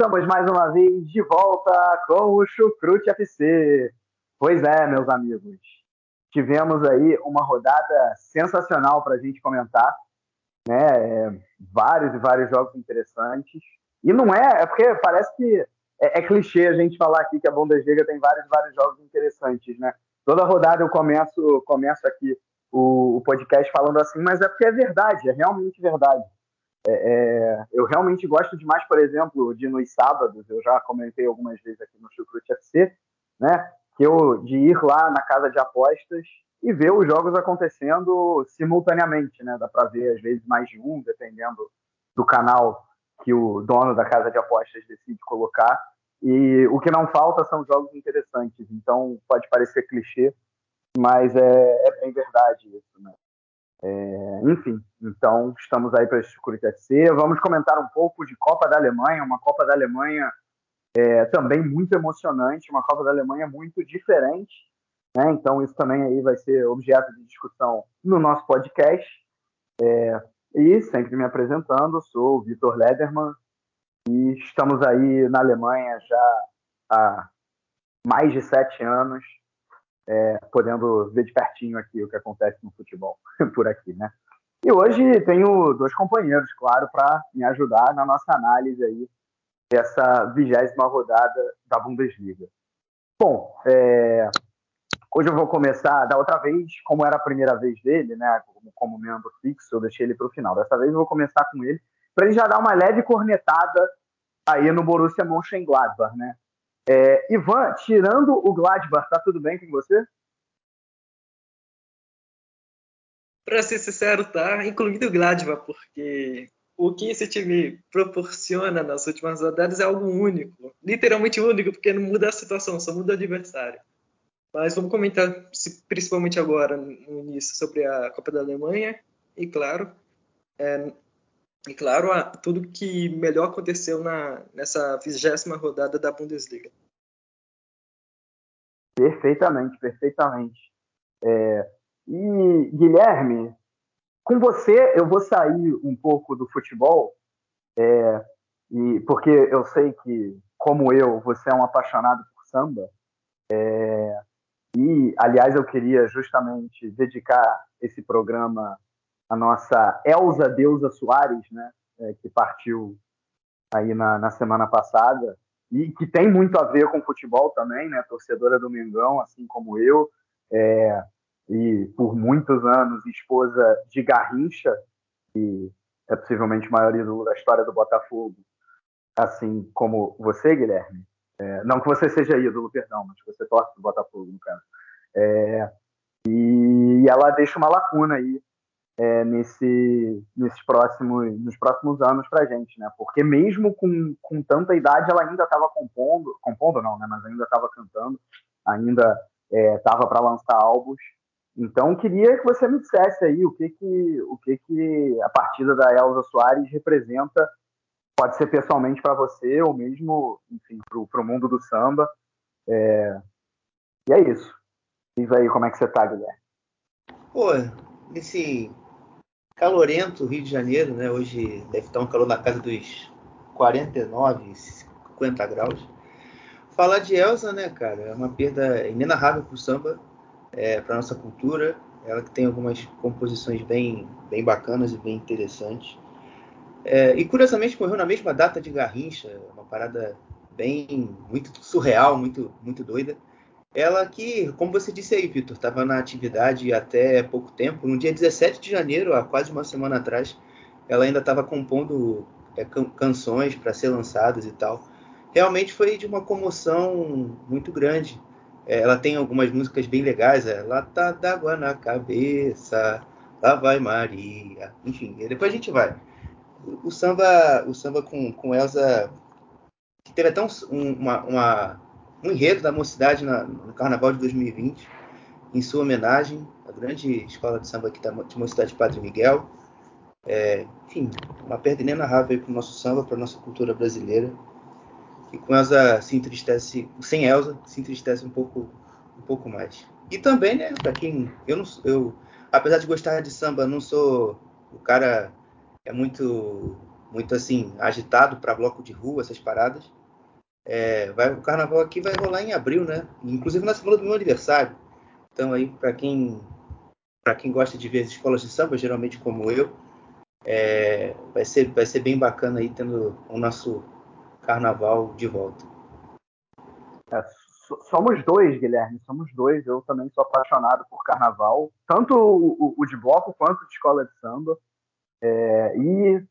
Estamos mais uma vez de volta com o Chucrute FC. Pois é, meus amigos. Tivemos aí uma rodada sensacional para a gente comentar. Né? É, vários e vários jogos interessantes. E não é, é porque parece que é, é, clichê a gente falar aqui que a Bundesliga tem vários e vários jogos interessantes, né? Toda rodada eu começo, começo aqui o, o podcast falando assim, mas é porque é verdade, é realmente verdade. É, é, eu realmente gosto demais, por exemplo, de nos sábados, eu já comentei algumas vezes aqui no Chucrute FC, né? Que eu, de ir lá na casa de apostas e ver os jogos acontecendo simultaneamente, né? Dá para ver às vezes mais de um, dependendo do canal que o dono da casa de apostas decide colocar. E o que não falta são jogos interessantes. Então pode parecer clichê, mas é, é bem verdade isso, né? É, enfim, então estamos aí para esse FC. Vamos comentar um pouco de Copa da Alemanha, uma Copa da Alemanha é, também muito emocionante, uma Copa da Alemanha muito diferente. Né? Então isso também aí vai ser objeto de discussão no nosso podcast. É, e sempre me apresentando, sou o Vitor Lederman e estamos aí na Alemanha já há mais de sete anos é, podendo ver de pertinho aqui o que acontece no futebol por aqui, né? E hoje tenho dois companheiros, claro, para me ajudar na nossa análise aí dessa vigésima rodada da Bundesliga. Bom, é, hoje eu vou começar da outra vez, como era a primeira vez dele, né? Como, como membro fixo, eu deixei ele para o final. Dessa vez eu vou começar com ele para ele já dar uma leve cornetada aí no Borussia Mönchengladbach, né? É, Ivan, tirando o Gladbach, tá tudo bem com você? Para ser sincero, tá, incluindo o Gladbach, porque o que esse time proporciona nas últimas rodadas é algo único, literalmente único, porque não muda a situação, só muda o adversário. Mas vamos comentar principalmente agora, no início, sobre a Copa da Alemanha e, claro, é, e claro, tudo que melhor aconteceu na, nessa vigésima rodada da Bundesliga. Perfeitamente, perfeitamente. É, e, Guilherme, com você eu vou sair um pouco do futebol, é, e porque eu sei que, como eu, você é um apaixonado por samba. É, e, aliás, eu queria justamente dedicar esse programa a nossa Elza Deusa Soares, né, é, que partiu aí na, na, semana passada, e que tem muito a ver com futebol também, né, torcedora do Mengão, assim como eu, é, e por muitos anos esposa de Garrincha, que é possivelmente o maior ídolo da história do Botafogo, assim como você, Guilherme. É, não que você seja ídolo, perdão, mas que você torce do Botafogo, no caso. É, e ela deixa uma lacuna aí é, nesse, nesses próximos, nos próximos anos para gente, né? Porque mesmo com, com tanta idade, ela ainda estava compondo, compondo não, né? Mas ainda estava cantando, ainda estava é, para lançar álbuns. Então, queria que você me dissesse aí o que que, o que, que a partida da Elza Soares representa, pode ser pessoalmente para você ou mesmo, enfim, para o mundo do samba. É... E é isso. Diz aí como é que você tá, Guilherme. Pô, nesse calorento Rio de Janeiro, né? Hoje deve estar um calor na casa dos 49, 50 graus. Falar de Elsa, né, cara, é uma perda inenarrável para o samba, é, para nossa cultura. Ela que tem algumas composições bem, bem bacanas e bem interessantes. É, e curiosamente morreu na mesma data de Garrincha, uma parada bem muito surreal, muito muito doida. Ela que, como você disse aí, Vitor, estava na atividade até pouco tempo. No dia 17 de janeiro, há quase uma semana atrás, ela ainda estava compondo é, can canções para ser lançadas e tal. realmente foi de uma comoção muito grande. É, ela tem algumas músicas bem legais, é Lata d'água na cabeça, lá vai Maria, enfim, depois a gente vai. O, o samba, o samba com, com Elza teve até um, uma, uma, um enredo da mocidade na, no Carnaval de 2020, em sua homenagem, a grande escola de samba aqui da de Mocidade Padre Miguel. É, enfim, uma perda inenarrável para o nosso samba, para a nossa cultura brasileira. E com Elza se entristece, sem Elza, se entristece um pouco, um pouco mais. E também, né, para quem. Eu, não, eu, apesar de gostar de samba, não sou o cara é muito, muito assim, agitado para bloco de rua, essas paradas. É, vai, o carnaval aqui vai rolar em abril, né? Inclusive na semana do meu aniversário. Então aí, para quem, para quem gosta de ver as escolas de samba, geralmente como eu, é, vai, ser, vai ser bem bacana aí tendo o nosso carnaval de volta. É, somos dois, Guilherme, somos dois. Eu também sou apaixonado por carnaval, tanto o, o de bloco quanto de escola de samba. É, e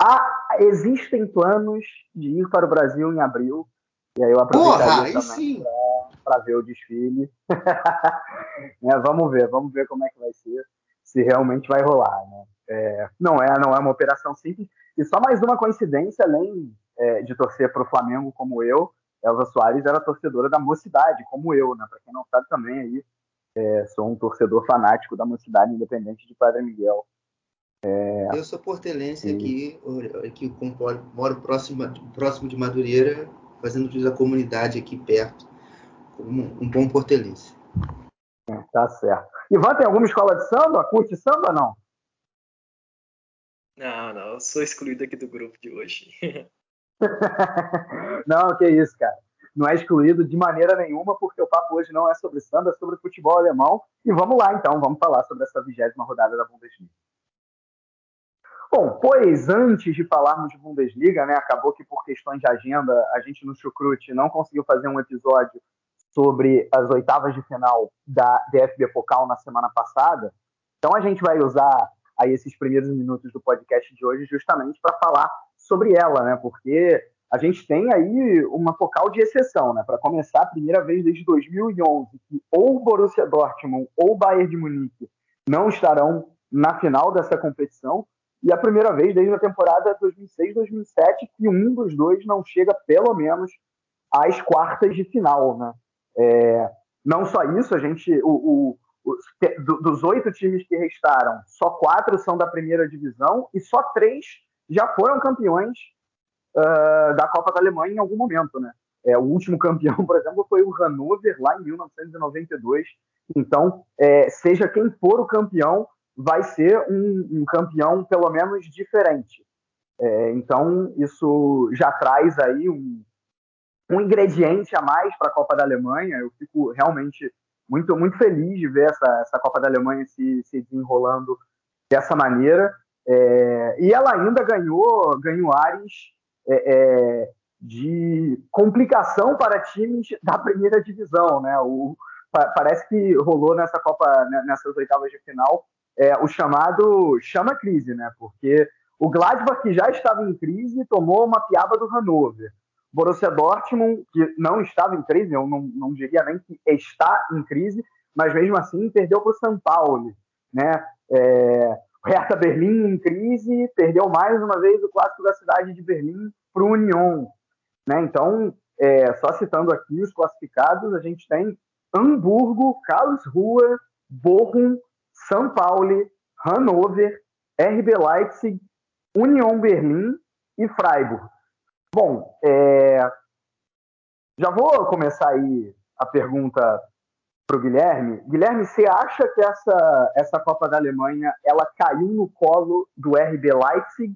há, existem planos de ir para o Brasil em abril. E aí eu aproveitaria Porra, também para ver o desfile. é, vamos ver, vamos ver como é que vai ser, se realmente vai rolar. Né? É, não é, não é uma operação simples. E só mais uma coincidência, além é, de torcer para o Flamengo como eu, Elza Soares era torcedora da Mocidade, como eu, né? Para quem não sabe também aí, é, sou um torcedor fanático da Mocidade Independente de Padre Miguel. É, eu sou portelense e... aqui, aqui moro próximo, próximo de Madureira, fazendo uso da comunidade aqui perto, como um bom portelense. É, tá certo. Ivan, tem alguma escola de samba? Curte samba não? Não, não, eu sou excluído aqui do grupo de hoje. não, que isso, cara. Não é excluído de maneira nenhuma, porque o papo hoje não é sobre samba, é sobre futebol alemão. E vamos lá, então, vamos falar sobre essa vigésima rodada da Bundesliga. Bom, pois antes de falarmos de Bundesliga, né, acabou que por questões de agenda a gente no Chucrute não conseguiu fazer um episódio sobre as oitavas de final da DFB Focal na semana passada. Então a gente vai usar aí esses primeiros minutos do podcast de hoje justamente para falar sobre ela, né? Porque a gente tem aí uma focal de exceção, né? Para começar, a primeira vez desde 2011 que ou Borussia Dortmund ou Bayern de Munique não estarão na final dessa competição. E a primeira vez desde a temporada 2006-2007 que um dos dois não chega, pelo menos, às quartas de final, né? É, não só isso, a gente, o, o, o, dos oito times que restaram, só quatro são da primeira divisão e só três já foram campeões uh, da Copa da Alemanha em algum momento, né? É, o último campeão, por exemplo, foi o Hannover lá em 1992. Então, é, seja quem for o campeão, vai ser um, um campeão pelo menos diferente. É, então, isso já traz aí um, um ingrediente a mais para a Copa da Alemanha. Eu fico realmente muito, muito feliz de ver essa, essa Copa da Alemanha se, se desenrolando dessa maneira. É, e ela ainda ganhou, ganhou ares é, é de complicação para times da primeira divisão. Né? O, parece que rolou nessa Copa, né, nessas oitavas de final, é, o chamado chama crise, né? Porque o Gladbach, que já estava em crise, tomou uma piaba do Hannover. Borussia Dortmund, que não estava em crise, eu não, não diria nem que está em crise, mas mesmo assim perdeu para o São Paulo. Né? É, Hertha Berlim em crise, perdeu mais uma vez o clássico da cidade de Berlim para o Union. Né? Então, é, só citando aqui os classificados, a gente tem Hamburgo, Karlsruhe, Bochum, são Paulo, Hannover, RB Leipzig, Union Berlim e Freiburg. Bom, é... já vou começar aí a pergunta para o Guilherme. Guilherme, você acha que essa, essa Copa da Alemanha ela caiu no colo do RB Leipzig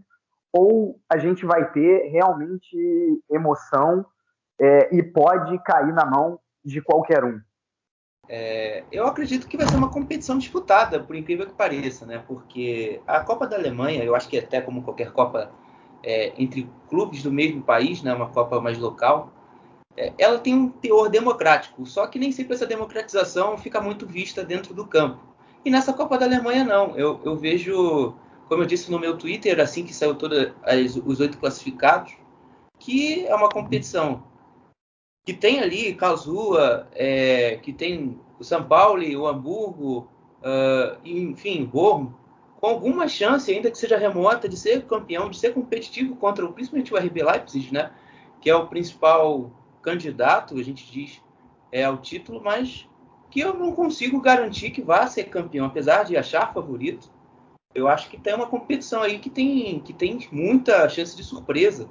ou a gente vai ter realmente emoção é, e pode cair na mão de qualquer um? É, eu acredito que vai ser uma competição disputada, por incrível que pareça, né? Porque a Copa da Alemanha, eu acho que até como qualquer Copa é, entre clubes do mesmo país, né? Uma Copa mais local, é, ela tem um teor democrático. Só que nem sempre essa democratização fica muito vista dentro do campo. E nessa Copa da Alemanha não. Eu, eu vejo, como eu disse no meu Twitter, assim que saiu todos os oito classificados, que é uma competição que tem ali Karlsruhe, é, que tem o São Paulo, o Hamburgo, uh, enfim, Roma, com alguma chance, ainda que seja remota, de ser campeão, de ser competitivo contra principalmente o RB Leipzig, né? Que é o principal candidato, a gente diz, é, ao título, mas que eu não consigo garantir que vá ser campeão, apesar de achar favorito. Eu acho que tem uma competição aí que tem, que tem muita chance de surpresa.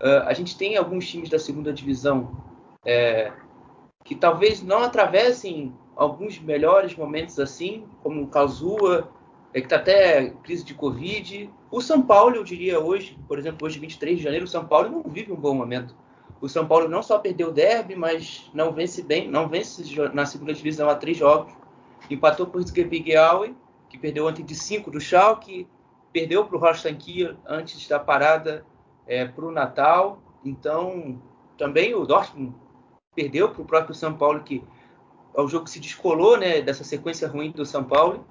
Uh, a gente tem alguns times da segunda divisão é, que talvez não atravessem alguns melhores momentos assim, como o Kazua, é, que está até crise de Covid. O São Paulo, eu diria hoje, por exemplo, hoje 23 de janeiro, o São Paulo não vive um bom momento. O São Paulo não só perdeu o derby, mas não vence bem, não vence na segunda divisão há três jogos. Empatou com o Zgebigiaui, que perdeu ontem de 5 do Schalke, perdeu para o Kiel antes da parada é, para o Natal. Então, também o Dortmund perdeu para o próprio São Paulo, que é o jogo que se descolou né, dessa sequência ruim do São Paulo.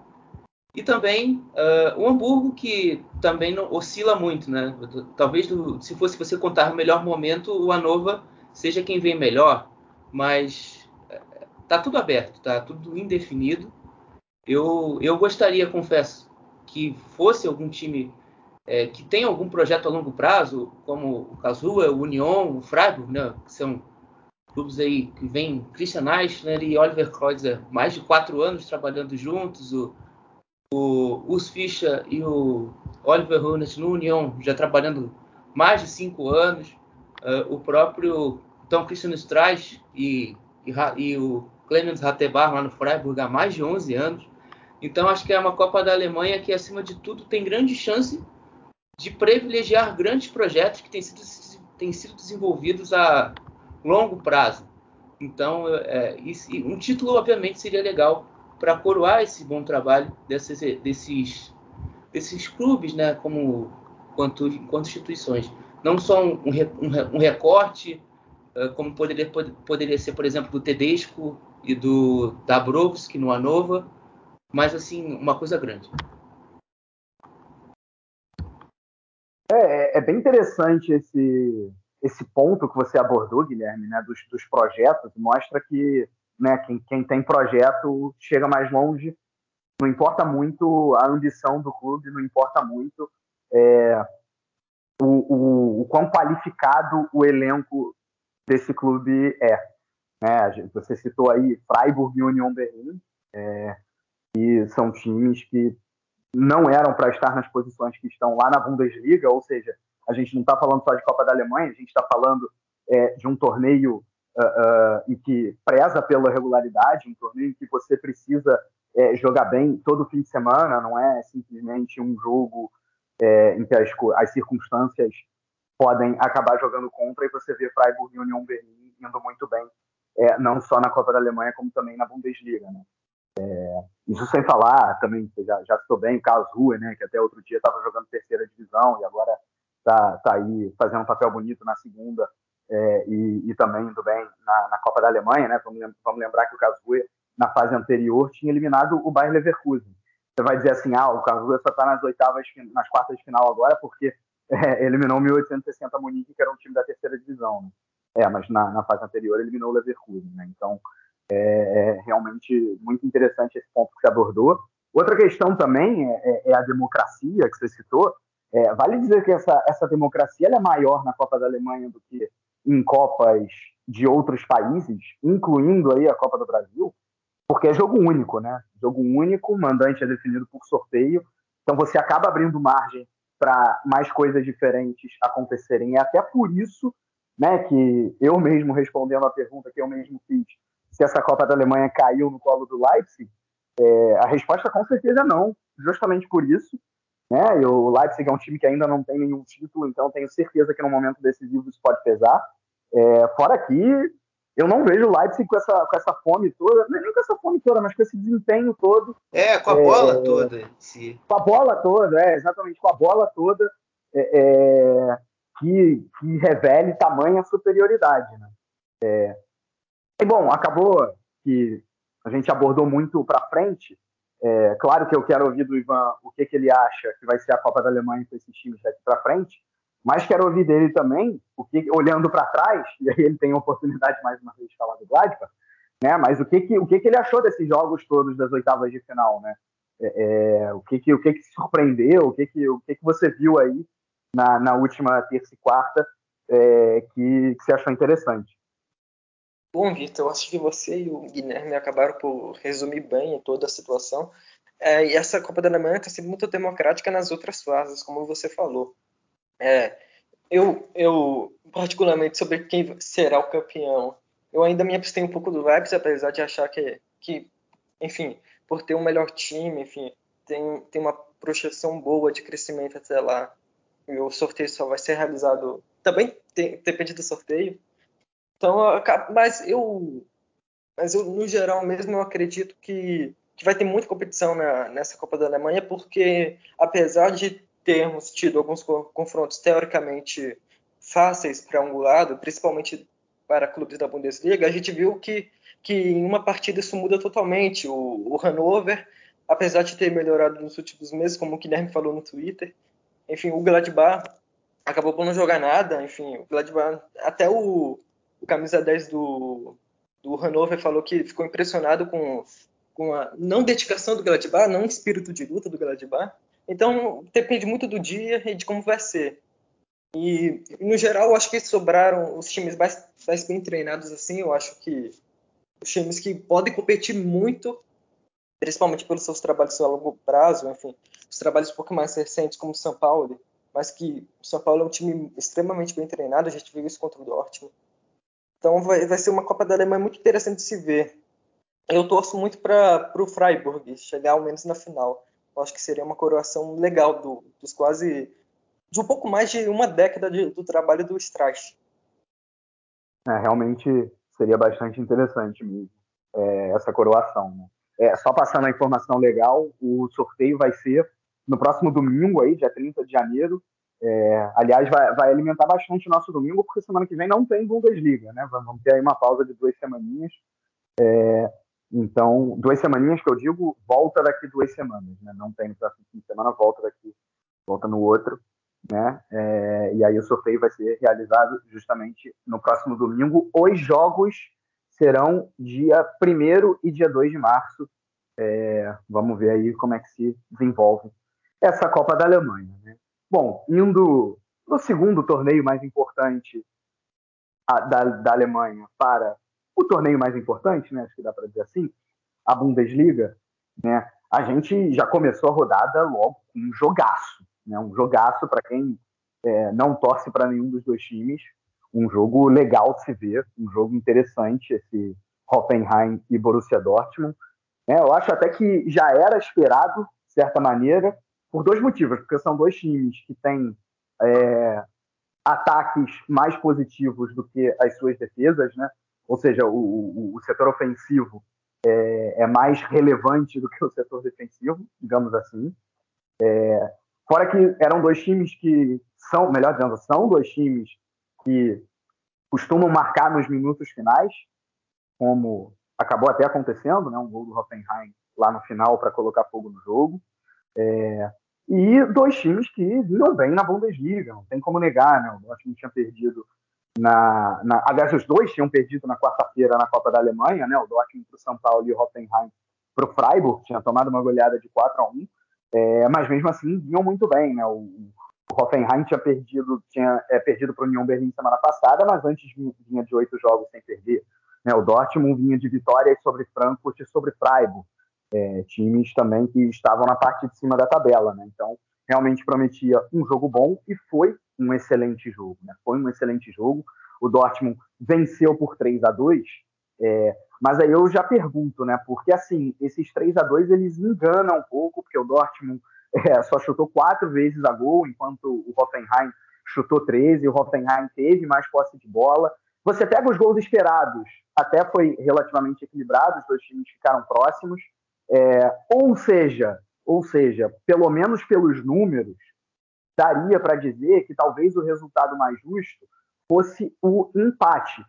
E também uh, o Hamburgo, que também não, oscila muito. Né? Talvez, do, se fosse você contar o melhor momento, o Anova seja quem vem melhor, mas está tudo aberto, está tudo indefinido. Eu, eu gostaria, confesso, que fosse algum time é, que tem algum projeto a longo prazo, como o Kazua, o Union, o Freiburg, né, que são clubes aí que vêm Christian Eichner e Oliver Kreuzer, mais de quatro anos trabalhando juntos, o, o Urs Fischer e o Oliver Hunes no Union já trabalhando mais de cinco anos, uh, o próprio Tom Christian Streich e, e, e o Clemens Rattebar lá no Freiburg há mais de 11 anos. Então acho que é uma Copa da Alemanha que acima de tudo tem grande chance de privilegiar grandes projetos que têm sido, têm sido desenvolvidos a longo prazo. Então, é, um título, obviamente, seria legal para coroar esse bom trabalho desses, desses, desses clubes, né, como quanto, quanto instituições. Não só um, um, um recorte, uh, como poderia, poderia ser, por exemplo, do Tedesco e do Dabrowski no Anova, mas, assim, uma coisa grande. É, é, é bem interessante esse, esse ponto que você abordou, Guilherme, né, dos, dos projetos, mostra que né, quem, quem tem projeto chega mais longe, não importa muito a ambição do clube, não importa muito é, o, o, o quão qualificado o elenco desse clube é. Né? Você citou aí Freiburg e Union Berlin, é, e são times que não eram para estar nas posições que estão lá na Bundesliga, ou seja, a gente não está falando só de Copa da Alemanha, a gente está falando é, de um torneio uh, uh, em que preza pela regularidade, um torneio em que você precisa é, jogar bem todo fim de semana, não é simplesmente um jogo é, em que as, as, circunstâncias podem acabar jogando contra e você vê Freiburg e Union Berlin indo muito bem, é, não só na Copa da Alemanha, como também na Bundesliga. Né? É, isso sem falar, também já, já citou bem Karlsruhe, né, que até outro dia estava jogando terceira divisão e agora está tá aí fazendo um papel bonito na segunda é, e, e, também indo bem na, na, Copa da Alemanha, né? Vamos, vamos lembrar que o Karlsruhe na fase anterior tinha eliminado o Bayern Leverkusen. Você vai dizer assim, ah, o Karlsruhe só está nas oitavas, nas quartas de final agora porque é, eliminou o 1860 Munique, que era um time da terceira divisão. Né? É, mas na, na, fase anterior eliminou o Leverkusen, né? Então é, é, realmente muito interessante esse ponto que você abordou. Outra questão também é, é, é a democracia que você citou. É, vale dizer que essa, essa democracia é maior na Copa da Alemanha do que em Copas de outros países, incluindo aí a Copa do Brasil, porque é jogo único, né? Jogo único, mandante é definido por sorteio, então você acaba abrindo margem para mais coisas diferentes acontecerem. É até por isso, né, que eu mesmo respondendo a pergunta que eu mesmo fiz, se essa Copa da Alemanha caiu no colo do Leipzig, é, a resposta com certeza não, justamente por isso. Né? E o Leipzig é um time que ainda não tem nenhum título, então tenho certeza que no momento decisivo isso pode pesar. É, fora que eu não vejo o Leipzig com essa, com essa fome toda, nem com essa fome toda, mas com esse desempenho todo. É, com a é, bola toda. Sim. Com a bola toda, é, exatamente, com a bola toda é, é que, que revele tamanha superioridade. Né? É, e bom, acabou que a gente abordou muito para frente. É, claro que eu quero ouvir do Ivan o que, que ele acha que vai ser a Copa da Alemanha com esses times daqui para frente, Mas quero ouvir dele também, o que, olhando para trás, e aí ele tem a oportunidade mais uma vez de falar do Gladbach, né? Mas o que, que, o que, que ele achou desses jogos todos das oitavas de final, né? É, é, o que, que, o que, que surpreendeu, o que, que, o que, que você viu aí na, na última terça e quarta é, que, que você achou interessante? Bom, Vitor, eu acho que você e o Guilherme acabaram por resumir bem toda a situação. É, e essa Copa da Alemanha está sendo muito democrática nas outras fases, como você falou. É, eu, eu, particularmente, sobre quem será o campeão, eu ainda me abstenho um pouco do Leipzig, apesar de achar que, que enfim, por ter um melhor time, enfim, tem, tem uma projeção boa de crescimento até lá. E o sorteio só vai ser realizado. Também tem, depende do sorteio. Então, mas eu, mas eu no geral mesmo eu acredito que, que vai ter muita competição na, nessa Copa da Alemanha, porque apesar de termos tido alguns confrontos teoricamente fáceis para um lado, principalmente para clubes da Bundesliga, a gente viu que, que em uma partida isso muda totalmente. O, o Hannover, apesar de ter melhorado nos últimos meses, como o Guilherme falou no Twitter, enfim, o Gladbach acabou por não jogar nada, enfim, o Gladbach, até o, o camisa 10 do, do Hannover falou que ficou impressionado com, com a não dedicação do Gladbach, não espírito de luta do Gladbach, então, depende muito do dia e de como vai ser. E, no geral, eu acho que sobraram os times mais, mais bem treinados, assim. Eu acho que os times que podem competir muito, principalmente pelos seus trabalhos a longo prazo, enfim, os trabalhos um pouco mais recentes, como o São Paulo, mas que o São Paulo é um time extremamente bem treinado, a gente viu isso contra o Dortmund. Então, vai, vai ser uma Copa da Alemanha muito interessante de se ver. Eu torço muito para o Freiburg chegar ao menos na final eu acho que seria uma coroação legal do, dos quase de um pouco mais de uma década de, do trabalho do Streich. É, realmente seria bastante interessante mesmo é, essa coroação. Né? É, só passando a informação legal, o sorteio vai ser no próximo domingo, aí, dia 30 de janeiro. É, aliás, vai, vai, alimentar bastante o nosso domingo, porque semana que vem não tem Bundesliga, né? Vamos ter aí uma pausa de duas semaninhas. É, então, duas semaninhas que eu digo, volta daqui duas semanas, né? Não tem no próximo fim de semana, volta daqui, volta no outro, né? É, e aí o sorteio vai ser realizado justamente no próximo domingo. Os jogos serão dia 1 e dia 2 de março. É, vamos ver aí como é que se desenvolve essa Copa da Alemanha, né? Bom, indo no segundo torneio mais importante a, da, da Alemanha para o torneio mais importante, né, acho que dá para dizer assim, a Bundesliga, né, a gente já começou a rodada logo com um jogaço, né, um jogaço para quem é, não torce para nenhum dos dois times, um jogo legal de se ver, um jogo interessante, esse Hoffenheim e Borussia Dortmund. É, eu acho até que já era esperado, de certa maneira, por dois motivos, porque são dois times que têm é, ataques mais positivos do que as suas defesas, né? ou seja, o, o, o setor ofensivo é, é, mais relevante do que o setor defensivo, digamos assim. É, fora que eram dois times que são, melhor dizendo, são dois times que costumam marcar nos minutos finais, como acabou até acontecendo, né, um gol do Hoffenheim lá no final para colocar fogo no jogo. É, e dois times que vinham bem na Bundesliga, não tem como negar, né? O Dortmund tinha perdido na, na, aliás, os dois tinham perdido na quarta-feira na Copa da Alemanha, né? O Dortmund para o São Paulo e o Hoffenheim para o Freiburg, tinha tomado uma goleada de 4 a 1 é, mas mesmo assim vinham muito bem, né? O, o Hoffenheim tinha perdido, tinha é, perdido para o União Berlim semana passada, mas antes vinha de oito jogos sem perder. Né? O Dortmund vinha de vitórias sobre Frankfurt e sobre Freiburg, é, times também que estavam na parte de cima da tabela, né? Então realmente prometia um jogo bom e foi um excelente jogo. Né? Foi um excelente jogo. O Dortmund venceu por 3 a 2 é, mas aí eu já pergunto, né? Porque assim, esses 3 a 2 eles enganam um pouco, porque o Dortmund é, só chutou quatro vezes a gol, enquanto o Hoffenheim chutou 13, o Hoffenheim teve mais posse de bola. Você pega os gols esperados, até foi relativamente equilibrado, os dois times ficaram próximos. É, ou seja, ou seja, pelo menos pelos números, daria para dizer que talvez o resultado mais justo fosse o empate.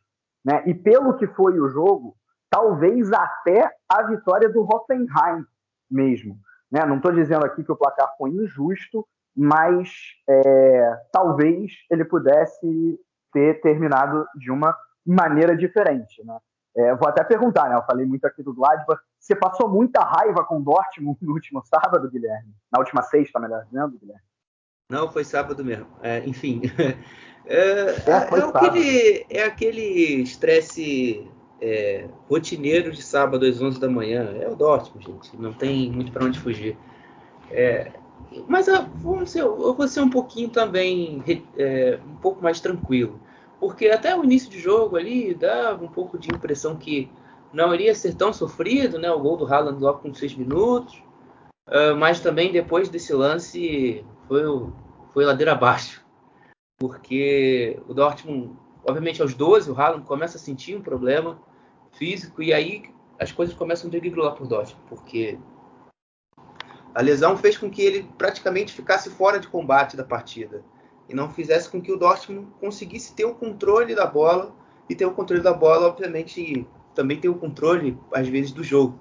Né? E pelo que foi o jogo, talvez até a vitória do Hoffenheim mesmo. Né? Não estou dizendo aqui que o placar foi injusto, mas é, talvez ele pudesse ter terminado de uma maneira diferente. Né? É, vou até perguntar, né? eu falei muito aqui do Gladbach, você passou muita raiva com o Dortmund no último sábado, Guilherme? Na última sexta, melhor dizendo, Guilherme? Não, foi sábado mesmo. É, enfim, é, é, é, aquele, é aquele estresse é, rotineiro de sábado às 11 da manhã. É o Dortmund, gente. Não tem muito para onde fugir. É, mas eu vou, ser, eu vou ser um pouquinho também, é, um pouco mais tranquilo. Porque até o início de jogo ali dava um pouco de impressão que não iria ser tão sofrido, né? O gol do Haaland logo com 6 minutos. Uh, mas também depois desse lance foi, foi ladeira abaixo. Porque o Dortmund, obviamente aos 12, o Haaland começa a sentir um problema físico e aí as coisas começam a degringolar por Dortmund. Porque a lesão fez com que ele praticamente ficasse fora de combate da partida e não fizesse com que o Dortmund conseguisse ter o controle da bola e ter o controle da bola, obviamente, também ter o controle às vezes do jogo.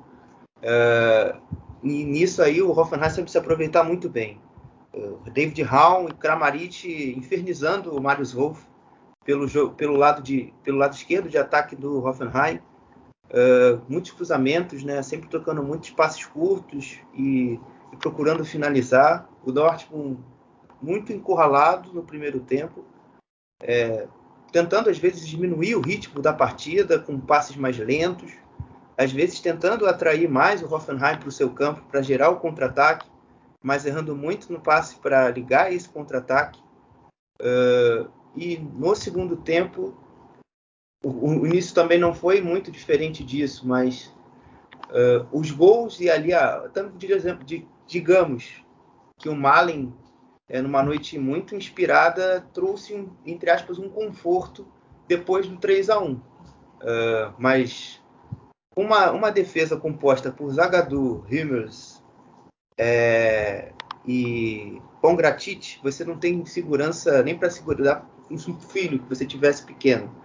Uh, e nisso aí o Hoffenheim sempre se aproveitar muito bem. Uh, David Raum e Kramaric infernizando o Marius Wolff pelo, pelo, lado de, pelo lado esquerdo de ataque do Hoffenheim. Uh, muitos cruzamentos, né? sempre tocando muitos passes curtos e, e procurando finalizar. O Dortmund muito encurralado no primeiro tempo, é, tentando às vezes diminuir o ritmo da partida com passes mais lentos, às vezes tentando atrair mais o Hoffenheim para o seu campo para gerar o contra-ataque, mas errando muito no passe para ligar esse contra-ataque. Uh, e no segundo tempo, o, o, início também não foi muito diferente disso, mas uh, os gols e ali, a, digamos que o Malen é, numa noite muito inspirada, trouxe, entre aspas, um conforto depois do 3 a 1 uh, Mas uma, uma defesa composta por Zagadou, Himmels é, e Pongratit, você não tem segurança nem para segurar um filho que você tivesse pequeno.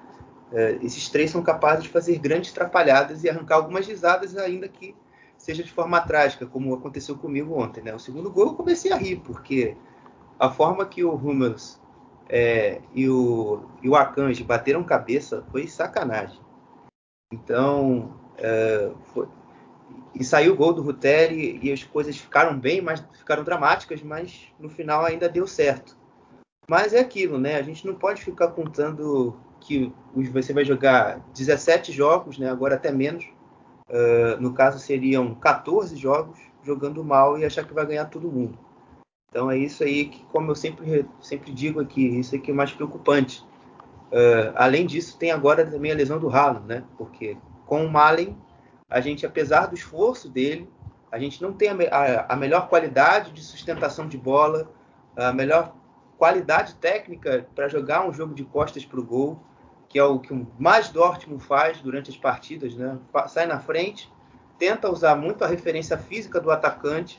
Uh, esses três são capazes de fazer grandes trapalhadas e arrancar algumas risadas, ainda que seja de forma trágica, como aconteceu comigo ontem. Né? O segundo gol eu comecei a rir, porque a forma que o Hummels é, e, o, e o Akanji bateram cabeça foi sacanagem. Então, é, foi, e saiu o gol do Ruteri e as coisas ficaram bem, mas ficaram dramáticas, mas no final ainda deu certo. Mas é aquilo, né? A gente não pode ficar contando que você vai jogar 17 jogos, né? Agora até menos. Uh, no caso seriam 14 jogos jogando mal e achar que vai ganhar todo mundo. Então é isso aí que, como eu sempre, sempre digo aqui, isso aqui é o mais preocupante. Uh, além disso, tem agora também a lesão do Haaland, né? Porque com o Malen, a gente, apesar do esforço dele, a gente não tem a, a, a melhor qualidade de sustentação de bola, a melhor qualidade técnica para jogar um jogo de costas para o gol, que é o que mais Dortmund faz durante as partidas, né? Sai na frente, tenta usar muito a referência física do atacante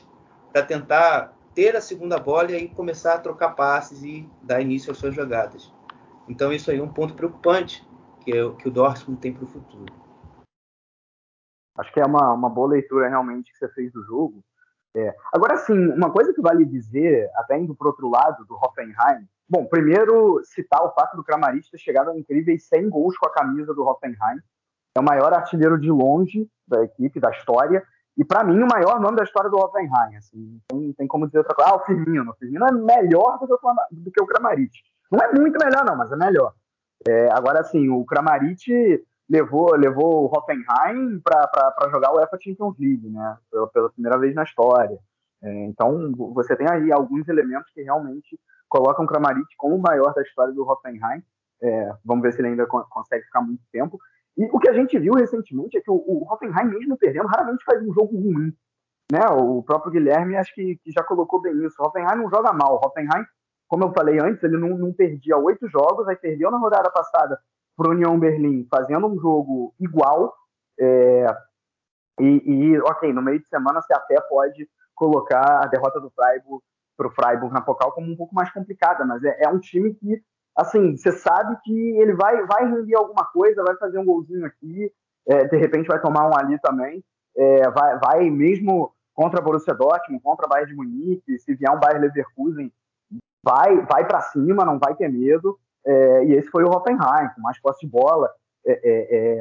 para tentar ter a segunda bola e aí começar a trocar passes e dar início às suas jogadas. Então isso aí é um ponto preocupante que, é, que o Dortmund tem para o futuro. Acho que é uma, uma boa leitura realmente que você fez do jogo. É. Agora, sim, uma coisa que vale dizer, até indo para outro lado do Hoffenheim, bom, primeiro citar o fato do Kramaric ter chegado a incríveis 100 gols com a camisa do Hoffenheim. É o maior artilheiro de longe da equipe, da história, e para mim, o maior nome da história do Hoffenheim. Assim, tem, tem como dizer outra coisa. Ah, o Firmino. O Firmino é melhor do que o, do que o Kramaric. Não é muito melhor, não, mas é melhor. É, agora, assim, o Kramaric levou, levou o Hoffenheim para jogar o UEFA Champions League, né? Pela, pela primeira vez na história. É, então, você tem aí alguns elementos que realmente colocam o Kramaric como o maior da história do Hoffenheim. É, vamos ver se ele ainda consegue ficar muito tempo. E o que a gente viu recentemente é que o, o Hoffenheim, mesmo perdendo, raramente faz um jogo ruim. Né? O próprio Guilherme acho que, que, já colocou bem isso. O Hoffenheim não joga mal. O Hoffenheim, como eu falei antes, ele não, não perdia oito jogos, aí perdeu na rodada passada para o União Berlim, fazendo um jogo igual. É, e, e, ok, no meio de semana você até pode colocar a derrota do Freiburg para o Freiburg na Pocal como um pouco mais complicada, mas é, é um time que assim, você sabe que ele vai, vai render alguma coisa, vai fazer um golzinho aqui, é, de repente vai tomar um ali também, é, vai, vai mesmo contra Borussia Dortmund, contra Bayern de Munique, se vier um Bayern Leverkusen vai, vai para cima, não vai ter medo. É, e esse foi o Hoffenheim, com mais posse de bola, é, é,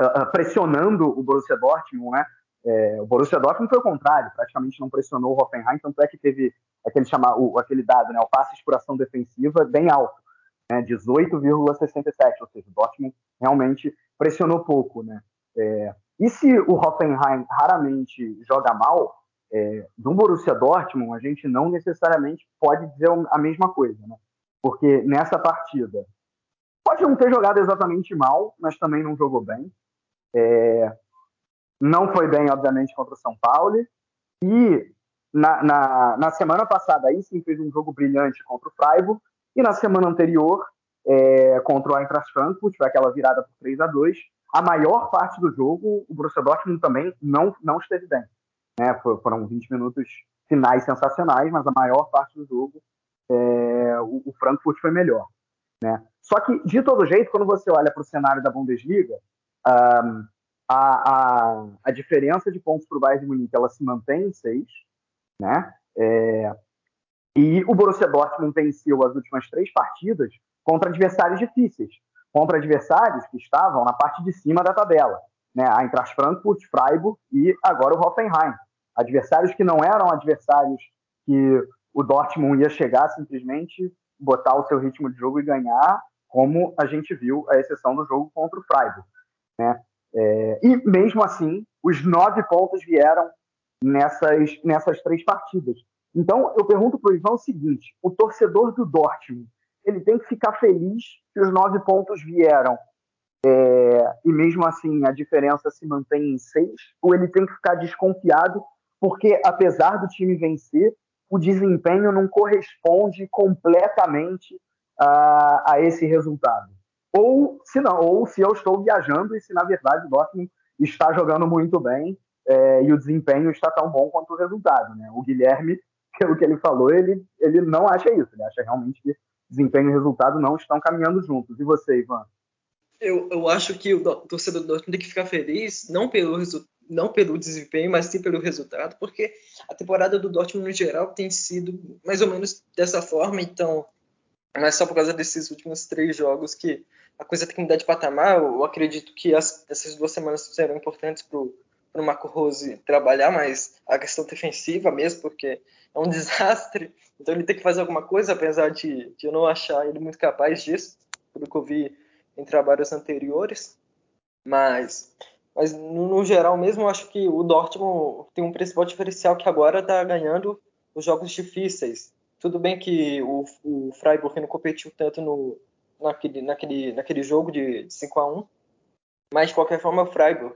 é pressionando o Borussia Dortmund, né? É, o Borussia Dortmund foi o contrário, praticamente não pressionou o Hoffenheim, tanto é que teve aquele, chama, o, aquele dado, né, o passe por ação defensiva bem alto, né, 18,67, ou seja, o Dortmund realmente pressionou pouco. Né? É, e se o Hoffenheim raramente joga mal, é, do Borussia Dortmund a gente não necessariamente pode dizer a mesma coisa, né? porque nessa partida pode não ter jogado exatamente mal, mas também não jogou bem. É, não foi bem, obviamente, contra o São Paulo. E na, na, na, semana passada, aí sim, fez um jogo brilhante contra o Freiburg. E na semana anterior, é, contra o Eintracht Frankfurt, foi aquela virada por 3 a 2 A maior parte do jogo, o Borussia Dortmund também não, não esteve bem. Né? Foram 20 minutos finais sensacionais, mas a maior parte do jogo, é, o, o Frankfurt foi melhor. Né? Só que, de todo jeito, quando você olha para o cenário da Bundesliga, um, a, a, a diferença de pontos para o Bayern de Munique ela se mantém em seis, né? É, e o Borussia Dortmund venceu as últimas três partidas contra adversários difíceis, contra adversários que estavam na parte de cima da tabela, né? A Eintracht Frankfurt, Freiburg e agora o Hoffenheim. Adversários que não eram adversários que o Dortmund ia chegar simplesmente botar o seu ritmo de jogo e ganhar, como a gente viu a exceção do jogo contra o Freiburg, né? É, e mesmo assim, os nove pontos vieram nessas, nessas três partidas. Então, eu pergunto para o Ivan o seguinte: o torcedor do Dortmund ele tem que ficar feliz que os nove pontos vieram é, e mesmo assim a diferença se mantém em seis, ou ele tem que ficar desconfiado porque, apesar do time vencer, o desempenho não corresponde completamente a, a esse resultado? Ou se não, ou se eu estou viajando e se na verdade o Dortmund está jogando muito bem é, e o desempenho está tão bom quanto o resultado, né? O Guilherme, pelo que ele falou, ele, ele não acha isso, ele acha realmente que desempenho e resultado não estão caminhando juntos. E você, Ivan? Eu, eu acho que o torcedor do Dortmund tem que ficar feliz, não pelo, não pelo desempenho, mas sim pelo resultado, porque a temporada do Dortmund no geral tem sido mais ou menos dessa forma, então não é só por causa desses últimos três jogos que a coisa tem que mudar de patamar. Eu acredito que as, essas duas semanas serão importantes para o Marco Rose trabalhar mais a questão defensiva mesmo, porque é um desastre. Então ele tem que fazer alguma coisa, apesar de, de eu não achar ele muito capaz disso, pelo que eu vi em trabalhos anteriores. Mas, mas no, no geral mesmo, eu acho que o Dortmund tem um principal diferencial que agora está ganhando os jogos difíceis. Tudo bem que o, o Freiburg não competiu tanto no, naquele, naquele, naquele jogo de, de 5 a 1 mas de qualquer forma o Freiburg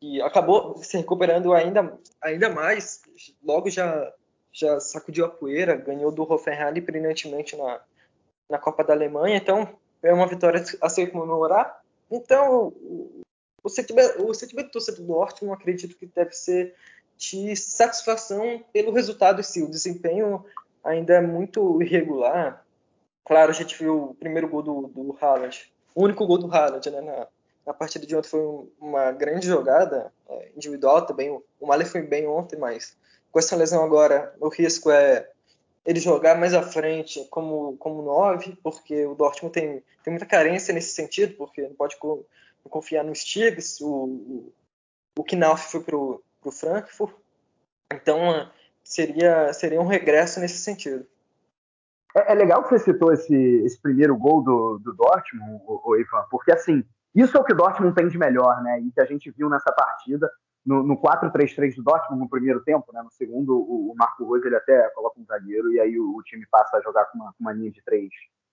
e acabou se recuperando ainda, ainda mais, logo já, já sacudiu a poeira, ganhou do Hoffenheim brilhantemente na, na Copa da Alemanha, então é uma vitória a se comemorar. Então, o, o sentimento, o sentimento do torcedor do Dortmund, acredito que deve ser de satisfação pelo resultado em si. O desempenho ainda é muito irregular, Claro, a gente viu o primeiro gol do, do Haaland, o único gol do Haaland, né? Na, na partida de ontem foi uma grande jogada é, individual também. O, o foi bem ontem, mas com essa lesão agora, o risco é ele jogar mais à frente como, como nove, porque o Dortmund tem, tem muita carência nesse sentido, porque não pode co, confiar no Stigs, o, o, o Knauf foi para o Frankfurt, então seria, seria um regresso nesse sentido. É, é, legal que você citou esse, esse primeiro gol do, do Dortmund, o, o Ivan, porque assim, isso é o que o Dortmund tem de melhor, né? E que a gente viu nessa partida, no, no 4-3-3 do Dortmund no primeiro tempo, né? No segundo, o, o Marco Rose ele até coloca um zagueiro e aí o, o time passa a jogar com uma, uma linha de 3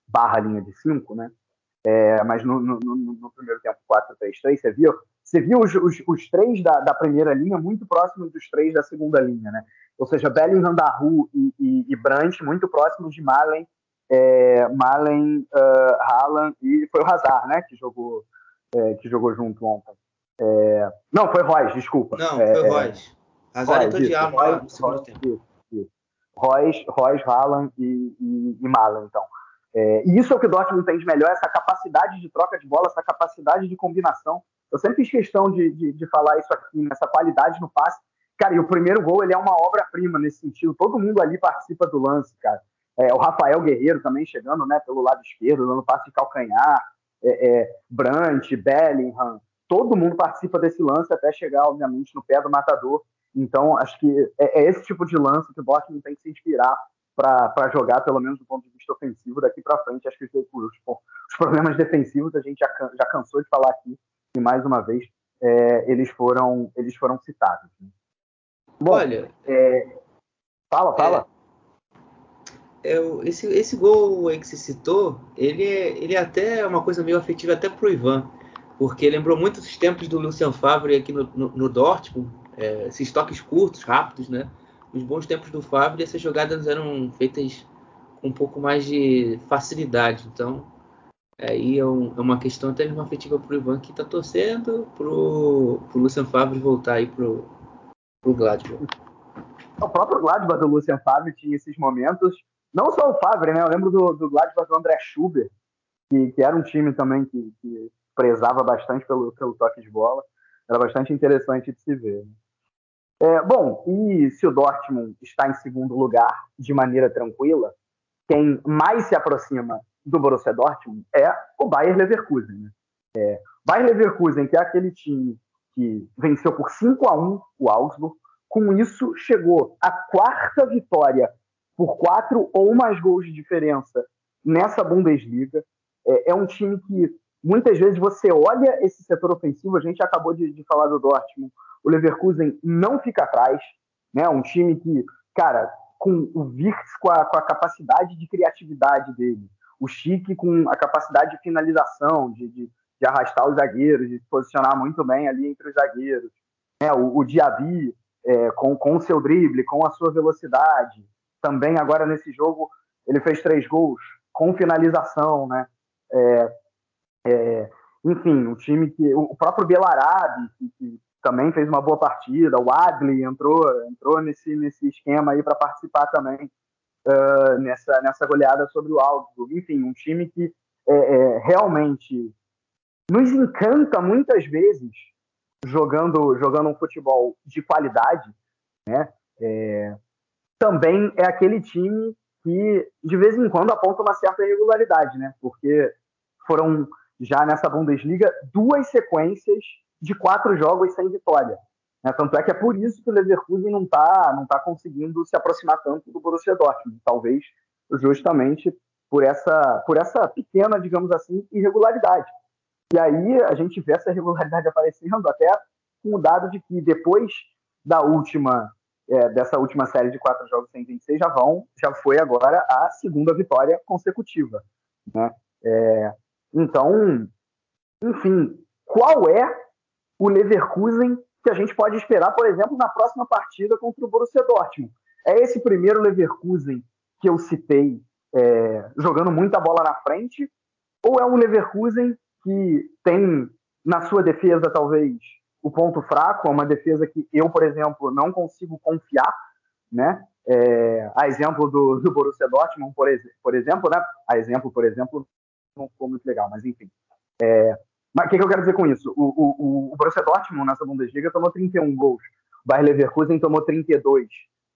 barra linha de 5, né? É, mas no, no, no, primeiro tempo 4-3-3, você viu, você viu os, os, os três da, da, primeira linha muito próximos dos três da segunda linha, né? ou seja, Bellingham, Daru e, e, e Brandt muito próximos de Malen, é, Malen, uh, Haaland e foi o Hazard, né, que jogou, é, que jogou junto ontem. É, não, foi Royce, desculpa. Não, é, foi Royce. Hazard entrou de arma no segundo tempo. Royce, Royce, Haaland e, e, e Malen, então. É, e isso é o que o Dortmund tem de melhor, essa capacidade de troca de bola, essa capacidade de combinação. Eu sempre fiz questão de, de, de falar isso aqui, essa qualidade no passe, Cara, e o primeiro gol ele é uma obra-prima nesse sentido. Todo mundo ali participa do lance, cara. É, o Rafael Guerreiro também chegando né, pelo lado esquerdo, dando passe de calcanhar. É, é, Brandt, Bellingham, todo mundo participa desse lance até chegar, obviamente, no pé do matador. Então, acho que é, é esse tipo de lance que o Dortmund tem que se inspirar para jogar, pelo menos do ponto de vista ofensivo, daqui para frente. Acho que os, os, problemas defensivos a gente já, já cansou de falar aqui, e mais uma vez, é, eles, foram, eles foram citados. Né? Bom, Olha. É, fala, fala. É, esse, esse gol aí que você citou, ele é, ele é até uma coisa meio afetiva até pro Ivan, porque lembrou muito os tempos do Lucien Favre aqui no, no, no Dortmund, é, esses toques curtos, rápidos, né? Os bons tempos do Favre, essas jogadas eram feitas com um pouco mais de facilidade. Então, aí é, um, é uma questão até mesmo afetiva pro Ivan que está torcendo pro, pro Lucien Favre voltar aí pro, pro Gladbach. O próprio Gladbach do Lucien Favre tinha esses momentos. Não só o Favre, né? Eu lembro do, do Gladbach do André Schubert, que, que era um time também que, que prezava bastante pelo, pelo toque de bola. Era bastante interessante de se ver. Né? É, bom, e se o Dortmund está em segundo lugar de maneira tranquila, quem mais se aproxima do Borussia Dortmund é o Bayer Leverkusen. Né? É, Bayer Leverkusen, que é aquele time que venceu por 5 a 1 o Augsburg, com isso chegou à quarta vitória por quatro ou mais gols de diferença nessa Bundesliga. É, é um time que muitas vezes você olha esse setor ofensivo, a gente acabou de, de falar do Dortmund, o Leverkusen não fica atrás, né? Um time que, cara, com o Wirtz com a, com a capacidade de criatividade dele, o Chique com a capacidade de finalização, de, de, de, arrastar os zagueiros, de se posicionar muito bem ali entre os zagueiros, né? O, o Diaby é, com, com o seu drible, com a sua velocidade, também agora nesse jogo ele fez três gols com finalização, né? É, é, enfim, o time que. O próprio Belarabe, que, que, também fez uma boa partida, o Adli entrou, entrou nesse, nesse esquema aí para participar também uh, nessa, nessa goleada sobre o Augsburg. Enfim, um time que é, é, realmente nos encanta muitas vezes jogando, jogando um futebol de qualidade, né? É, também é aquele time que de vez em quando aponta uma certa irregularidade, né? Porque foram já nessa Bundesliga duas sequências de quatro jogos sem vitória. Né? Tanto é que é por isso que o Leverkusen não está não tá conseguindo se aproximar tanto do Borussia Dortmund. Talvez justamente por essa, por essa pequena, digamos assim, irregularidade. E aí a gente vê essa irregularidade aparecendo até com o dado de que depois da última é, dessa última série de quatro jogos sem vencer já vão já foi agora a segunda vitória consecutiva né é, então enfim qual é o Leverkusen que a gente pode esperar, por exemplo, na próxima partida contra o Borussia Dortmund. É esse primeiro Leverkusen que eu citei, é, jogando muita bola na frente, ou é um Leverkusen que tem na sua defesa talvez o ponto fraco, é uma defesa que eu, por exemplo, não consigo confiar, né? É, a exemplo do, do Borussia Dortmund, por, por exemplo, né? A exemplo, por exemplo, não ficou muito legal, mas enfim. É, mas o que, que, eu quero dizer com isso? O, o, o Borussia Dortmund nessa Bundesliga tomou 31 gols. O Bayer Leverkusen tomou 32.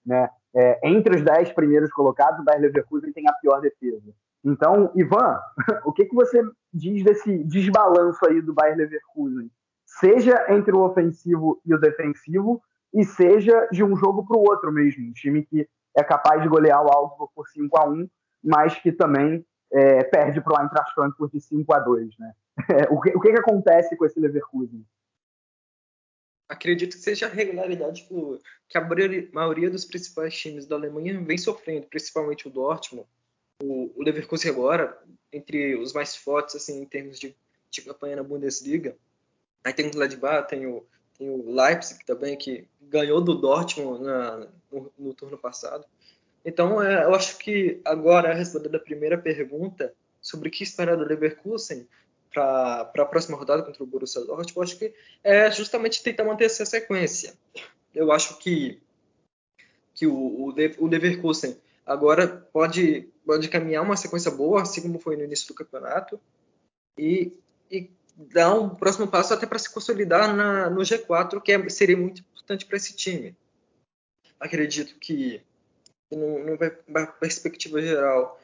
Né? É, entre os 10 primeiros colocados, o Bayer Leverkusen tem a pior defesa. Então, Ivan, o que, que você diz desse desbalanço aí do Bayer Leverkusen? Seja entre o ofensivo e o defensivo, e seja de um jogo para o outro mesmo. Um time que é capaz de golear o Augsburg por 5 a 1 mas que também é, perde para o Eintracht Frankfurt de 5 a 2 né? O, que, o que acontece com esse Leverkusen? Acredito que seja a regularidade que a maioria dos principais times da Alemanha vem sofrendo, principalmente o Dortmund. O, o Leverkusen agora, entre os mais fortes assim, em termos de, de campanha na Bundesliga. Aí tem o Gladbach, tem o, tem o Leipzig também, que ganhou do Dortmund na, no, no turno passado. Então, é, eu acho que agora, respondendo a primeira pergunta sobre o que esperar do Leverkusen, para a próxima rodada contra o Borussia Dortmund, eu acho que é justamente tentar manter essa sequência. Eu acho que, que o, o, o Leverkusen agora pode, pode caminhar uma sequência boa, assim como foi no início do campeonato, e, e dar um próximo passo até para se consolidar na, no G4, que é, seria muito importante para esse time. Acredito que numa perspectiva geral.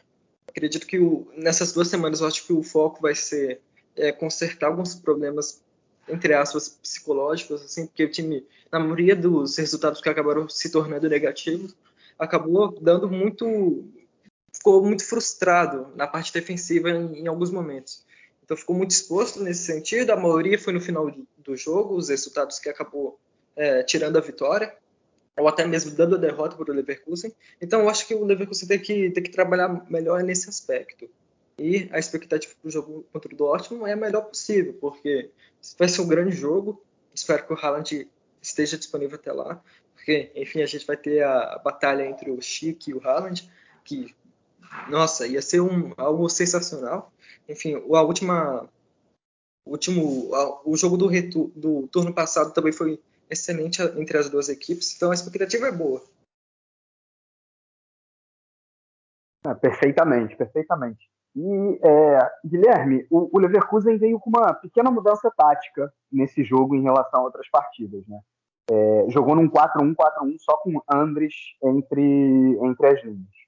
Acredito que o, nessas duas semanas eu acho que o foco vai ser é, consertar alguns problemas entre aspas psicológicos, assim, porque o time, na maioria dos resultados que acabaram se tornando negativos, acabou dando muito, ficou muito frustrado na parte defensiva em, em alguns momentos. Então ficou muito exposto nesse sentido. A maioria foi no final do jogo, os resultados que acabou é, tirando a vitória ou até mesmo dando a derrota para o Leverkusen. Então, eu acho que o Leverkusen tem que, tem que trabalhar melhor nesse aspecto. E a expectativa para o jogo contra o Dortmund é a melhor possível, porque vai ser um grande jogo. Espero que o Haaland esteja disponível até lá, porque, enfim, a gente vai ter a, batalha entre o Chic e o Haaland, que, nossa, ia ser um, algo sensacional. Enfim, a última, o último, o jogo do, retu, do turno passado também foi excelente entre as duas equipes, então a expectativa é boa. É, perfeitamente, perfeitamente. E, é, Guilherme, o, o, Leverkusen veio com uma pequena mudança tática nesse jogo em relação a outras partidas. Né? É, jogou num 4-1-4-1 só com Andres entre, entre as linhas.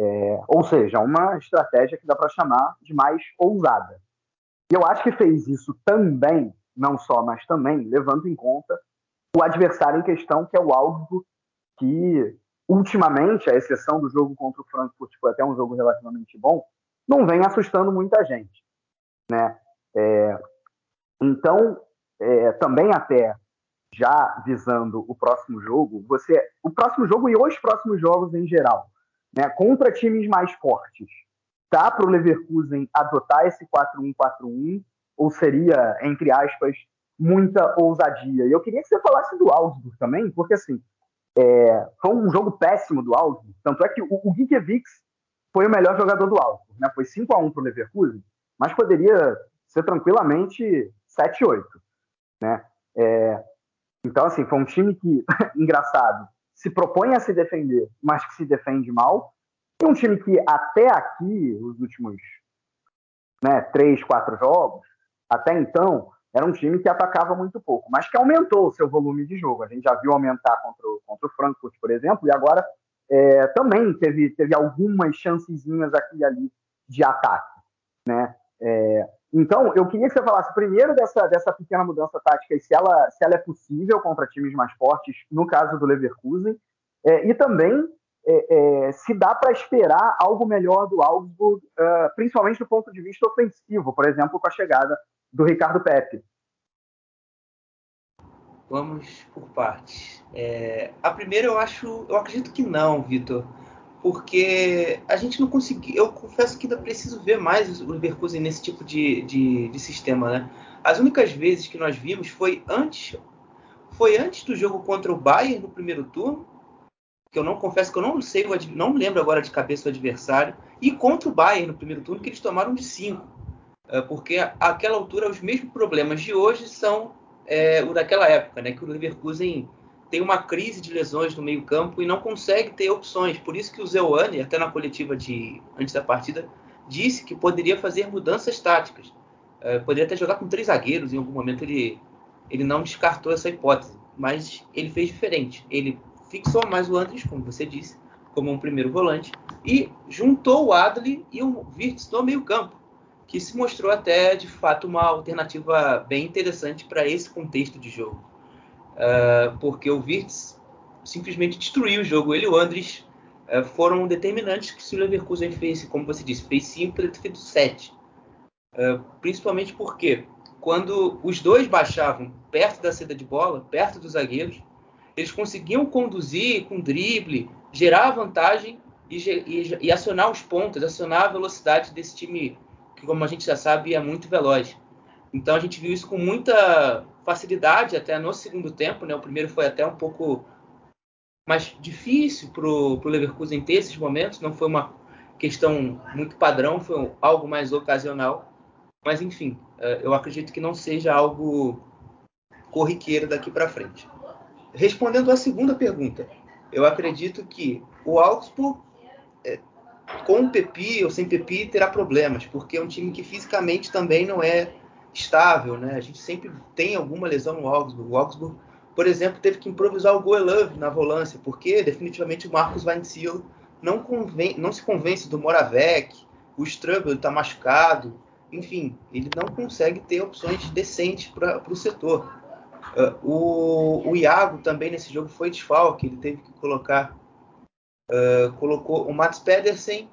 É, ou seja, uma estratégia que dá para chamar de mais ousada. E eu acho que fez isso também, não só, mas também, levando em conta o adversário em questão, que é o Augsburg, que ultimamente, à exceção do jogo contra o Frankfurt, que foi até um jogo relativamente bom, não vem assustando muita gente. Né? É, então, é, também até já visando o próximo jogo, você, o próximo jogo e os próximos jogos em geral, né, contra times mais fortes, tá para o Leverkusen adotar esse 4-1-4-1 ou seria, entre aspas, muita ousadia. E eu queria que você falasse do Augsburg também, porque assim, é, foi um jogo péssimo do Augsburg, tanto é que o, o foi o melhor jogador do Augsburg, né? Foi 5 a 1 para o Leverkusen, mas poderia ser tranquilamente 7 8, né? É, então assim, foi um time que, engraçado, se propõe a se defender, mas que se defende mal, e um time que até aqui, os últimos né, três, quatro jogos, até então, era um time que atacava muito pouco, mas que aumentou o seu volume de jogo. A gente já viu aumentar contra o, contra o Frankfurt, por exemplo, e agora é, também teve, teve algumas chancezinhas aqui e ali de ataque. Né? É, então, eu queria que você falasse primeiro dessa, dessa pequena mudança tática e se ela, se ela é possível contra times mais fortes, no caso do Leverkusen, é, e também é, é, se dá para esperar algo melhor do Augsburg, uh, principalmente do ponto de vista ofensivo, por exemplo, com a chegada do Ricardo Pepe. Vamos por partes. É, a primeira eu acho, eu acredito que não, Vitor, porque a gente não conseguiu. Eu confesso que ainda preciso ver mais o Leverkusen nesse tipo de, de, de, sistema, né? As únicas vezes que nós vimos foi antes, foi antes do jogo contra o Bayern no primeiro turno, que eu não confesso que eu não sei, não lembro agora de cabeça o adversário, e contra o Bayern no primeiro turno que eles tomaram de 5. É, porque àquela altura os mesmos problemas de hoje são é, o daquela época, né? Que o Leverkusen tem uma crise de lesões no meio campo e não consegue ter opções. Por isso que o Zeuane, até na coletiva de antes da partida, disse que poderia fazer mudanças táticas. É, poderia até jogar com três zagueiros em algum momento. Ele, ele não descartou essa hipótese, mas ele fez diferente. Ele fixou mais o Andres, como você disse, como um primeiro volante e juntou o Adli e o Wirtz no meio campo que se mostrou até de fato uma alternativa bem interessante para esse contexto de jogo. Uh, porque o Wirtz simplesmente destruiu o jogo. Ele e o Andres uh, foram determinantes que o Leverkusen fez, como você disse, fez 5, ele fez 7. Uh, principalmente porque quando os dois baixavam perto da saída de bola, perto dos zagueiros, eles conseguiam conduzir com drible, gerar vantagem e, e, e acionar os pontos, acionar a velocidade desse time como a gente já sabe, é muito veloz. Então a gente viu isso com muita facilidade até no segundo tempo. Né? O primeiro foi até um pouco mais difícil para o Leverkusen ter esses momentos. Não foi uma questão muito padrão, foi algo mais ocasional. Mas enfim, é, eu acredito que não seja algo corriqueiro daqui para frente. Respondendo à segunda pergunta, eu acredito que o Augsburg com o Pepi ou sem Pepi terá problemas, porque é um time que fisicamente também não é estável, né? A gente sempre tem alguma lesão no Augsburg. O Augsburg por exemplo, teve que improvisar o Goelove na volância, porque definitivamente o Marcos Weinziel não, não se convence do Moravec, o Strubel está machucado, enfim, ele não consegue ter opções decentes para o setor. Uh, o, o, Iago também nesse jogo foi desfalque, ele teve que colocar, uh, colocou o Mats Pedersen,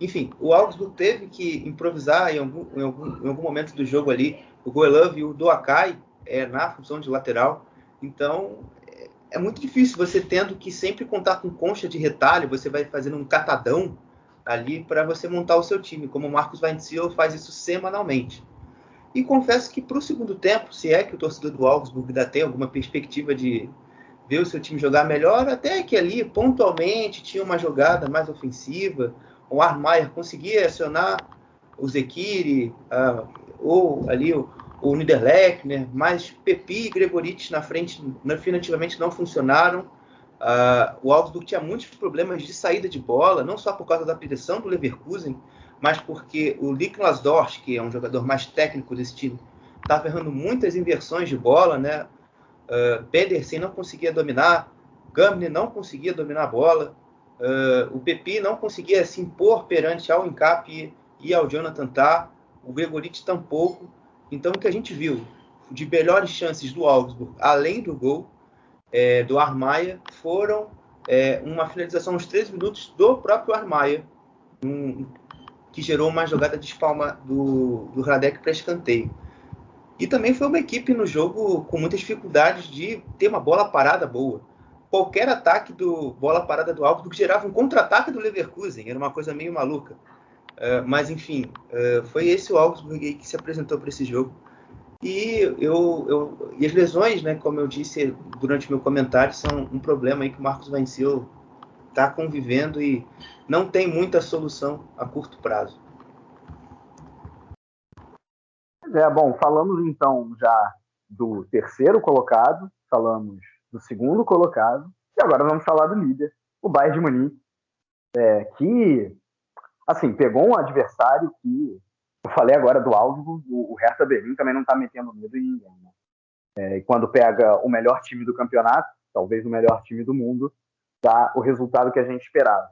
enfim, o Augsburg teve que improvisar em algum, em algum, em algum momento do jogo ali, o Goelove e o Doakai é, na função de lateral, então é, é muito difícil você tendo que sempre contar com concha de retalho, você vai fazendo um catadão ali para você montar o seu time, como o Marcos Weinziel faz isso semanalmente. E confesso que para o segundo tempo, se é que o torcedor do Augsburg ainda tem alguma perspectiva de ver o seu time jogar melhor, até que ali pontualmente tinha uma jogada mais ofensiva, o Armaier conseguia acionar o Zekiri, uh, ou ali o, o Niederlechner, mas Pepi e Gregorich na frente definitivamente não funcionaram. Uh, o Augsburg tinha muitos problemas de saída de bola, não só por causa da pressão do Leverkusen, mas porque o Niklas Dorsch, que é um jogador mais técnico desse time, estava errando muitas inversões de bola, né? Uh, Pedersen não conseguia dominar, Gamne não conseguia dominar a bola, uh, o Pepi não conseguia se impor perante ao Encap e ao Jonathan Tah, o Gregorich tampouco. Então, o que a gente viu de melhores chances do Augsburg, além do gol, é, do Armaia foram é, uma finalização aos 13 minutos do próprio Armaia, um, que gerou uma jogada de espalma do, do Radek para escanteio. E também foi uma equipe no jogo com muitas dificuldades de ter uma bola parada boa. Qualquer ataque do bola parada do Augsburg gerava um contra-ataque do Leverkusen, era uma coisa meio maluca. Uh, mas enfim, uh, foi esse o Augsburg que se apresentou para esse jogo. E, eu, eu, e as lesões, né, como eu disse durante meu comentário, são um problema aí que o Marcos Vancil está convivendo e não tem muita solução a curto prazo. É, bom, falamos então já do terceiro colocado, falamos do segundo colocado, e agora vamos falar do líder, o Bayern de Munique, é, que, assim, pegou um adversário que eu falei agora do áudio, o Hertha Berlim também não está metendo medo em ninguém. Né? É, quando pega o melhor time do campeonato, talvez o melhor time do mundo, dá o resultado que a gente esperava.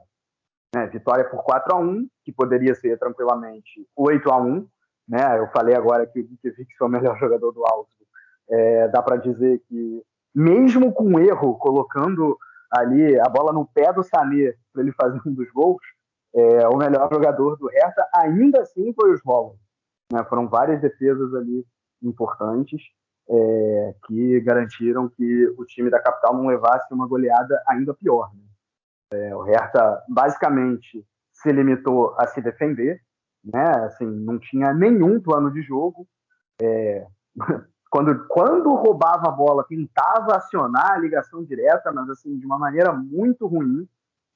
Né? Vitória por 4 a 1 que poderia ser tranquilamente 8 a 1 né? Eu falei agora que o Dikevich foi o melhor jogador do Augsburg. É, dá para dizer que, mesmo com erro, colocando ali a bola no pé do Sané para ele fazer um dos gols, é, o melhor jogador do Hertha ainda assim foi o Smollin. Né? Foram várias defesas ali importantes é, que garantiram que o time da capital não levasse uma goleada ainda pior. Né? É, o Hertha basicamente se limitou a se defender, né? Assim, não tinha nenhum plano de jogo. É, quando, quando roubava a bola, tentava acionar a ligação direta, mas assim de uma maneira muito ruim.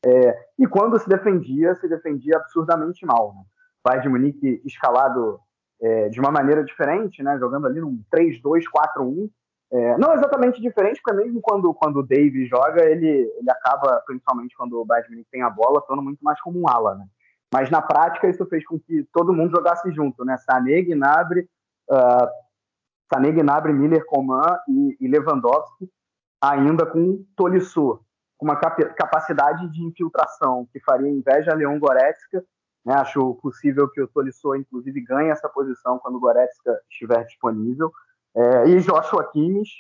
É, e quando se defendia, se defendia absurdamente mal. Né? Bayern de Munique escalado é, de uma maneira diferente, né? jogando ali num 3-2-4-1. É, não exatamente diferente, porque mesmo quando, quando o Davis joga, ele, ele acaba, principalmente quando o Munique tem a bola, atuando muito mais como um ala. Né? Mas na prática isso fez com que todo mundo jogasse junto, né? Sané, Gnabry, uh, Sané, Gnabry, Miller, Coman e, e Lewandowski, ainda com Tolisso, com uma capacidade de infiltração que faria inveja a Leon Goretzka. Né? Acho possível que o Tolisso, inclusive, ganhe essa posição quando o Goretzka estiver disponível. É, e Joshua Kimmich,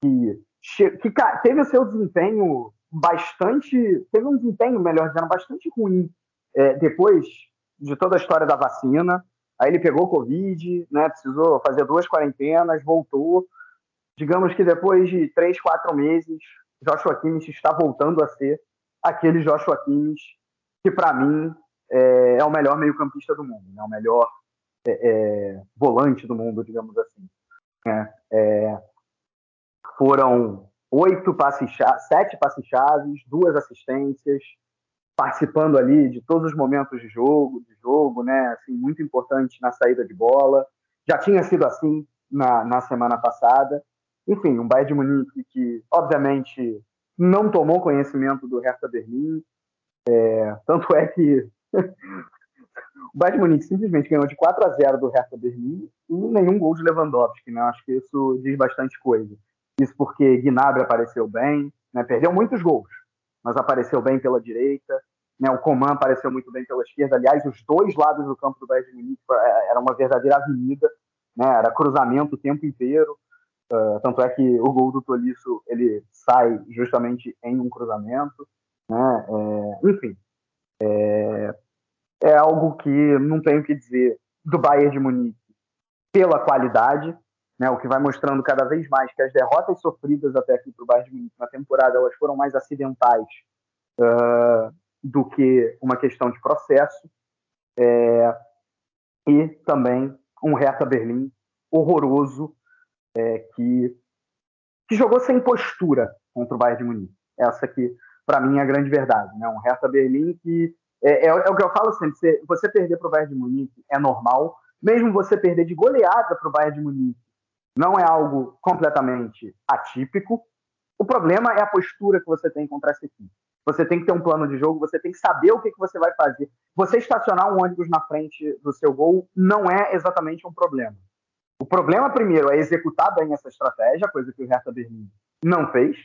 que, que teve o seu desempenho bastante. Teve um desempenho, melhor dizendo, bastante ruim é, depois de toda a história da vacina. Aí ele pegou Covid, né, precisou fazer duas quarentenas, voltou. Digamos que depois de três, quatro meses, Joshua Kimmich está voltando a ser aquele Joshua Kimmich que, para mim, é, é, o melhor meio-campista do mundo, né? o melhor é, é, volante do mundo, digamos assim. Né? É, foram oito passes, sete passes chaves, duas assistências, participando ali de todos os momentos de jogo, de jogo, né? Assim, muito importante na saída de bola. Já tinha sido assim na, na semana passada. Enfim, um Bayern de Munique que, obviamente, não tomou conhecimento do Hertha Berlim. É, tanto é que o Bayern de Munique simplesmente ganhou de 4 a 0 do Hertha Berlim e nenhum gol de Lewandowski. Né? Acho que isso diz bastante coisa. Isso porque Gnabry apareceu bem, né? perdeu muitos gols, mas apareceu bem pela direita. Né? O Coman apareceu muito bem pela esquerda. Aliás, os dois lados do campo do Bayern de Munique é, era uma verdadeira avenida, né? era cruzamento o tempo inteiro. Uh, tanto é que o gol do Tolisso ele sai justamente em um cruzamento. Né? É, enfim, é, é algo que não tenho o que dizer do Bayern de Munique pela qualidade, né, o que vai mostrando cada vez mais que as derrotas sofridas até aqui para o Bayern de Munique na temporada elas foram mais acidentais uh, do que uma questão de processo. É, e também um Hertha Berlim horroroso é, que, que jogou sem postura contra o Bayern de Munique. Essa aqui, para mim, é a grande verdade. Né? Um Hertha Berlim que é, é, é, o que eu falo sempre: você, você perder para o Bayern de Munique é normal, mesmo você perder de goleada para o Bayern de Munique não é algo completamente atípico. O problema é a postura que você tem contra essa equipe. Você tem que ter um plano de jogo, você tem que saber o que, que você vai fazer. Você estacionar um ônibus na frente do seu gol não é exatamente um problema. O problema, primeiro, é executar bem essa estratégia, coisa que o Hertha Berlim não fez.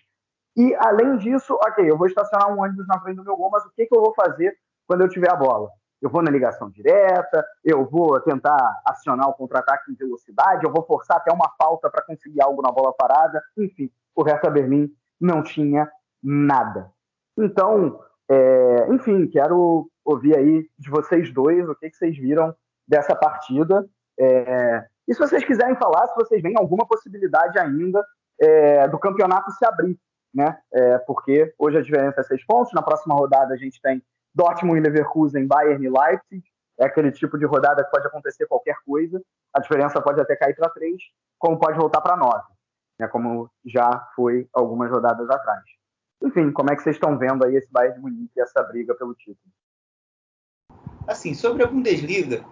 E, além disso, ok, eu vou estacionar um ônibus na frente do meu gol, mas o que, que eu vou fazer quando eu tiver a bola? Eu vou na ligação direta, eu vou tentar acionar o contra-ataque em velocidade, eu vou forçar até uma falta para conseguir algo na bola parada. Enfim, o Hertha Berlim não tinha nada. Então, é, enfim, quero ouvir aí de vocês dois o que, que vocês viram dessa partida. É, e se vocês quiserem falar, se vocês veem alguma possibilidade ainda é, do campeonato se abrir, né? É, porque hoje a diferença é seis pontos, na próxima rodada a gente tem Dortmund e Leverkusen, Bayern e Leipzig. É aquele tipo de rodada que pode acontecer qualquer coisa. A diferença pode até cair para três, como pode voltar para nove, né? como já foi algumas rodadas atrás. Enfim, como é que vocês estão vendo aí esse Bayern de Munique e essa briga pelo título? Assim, sobre a Bundesliga,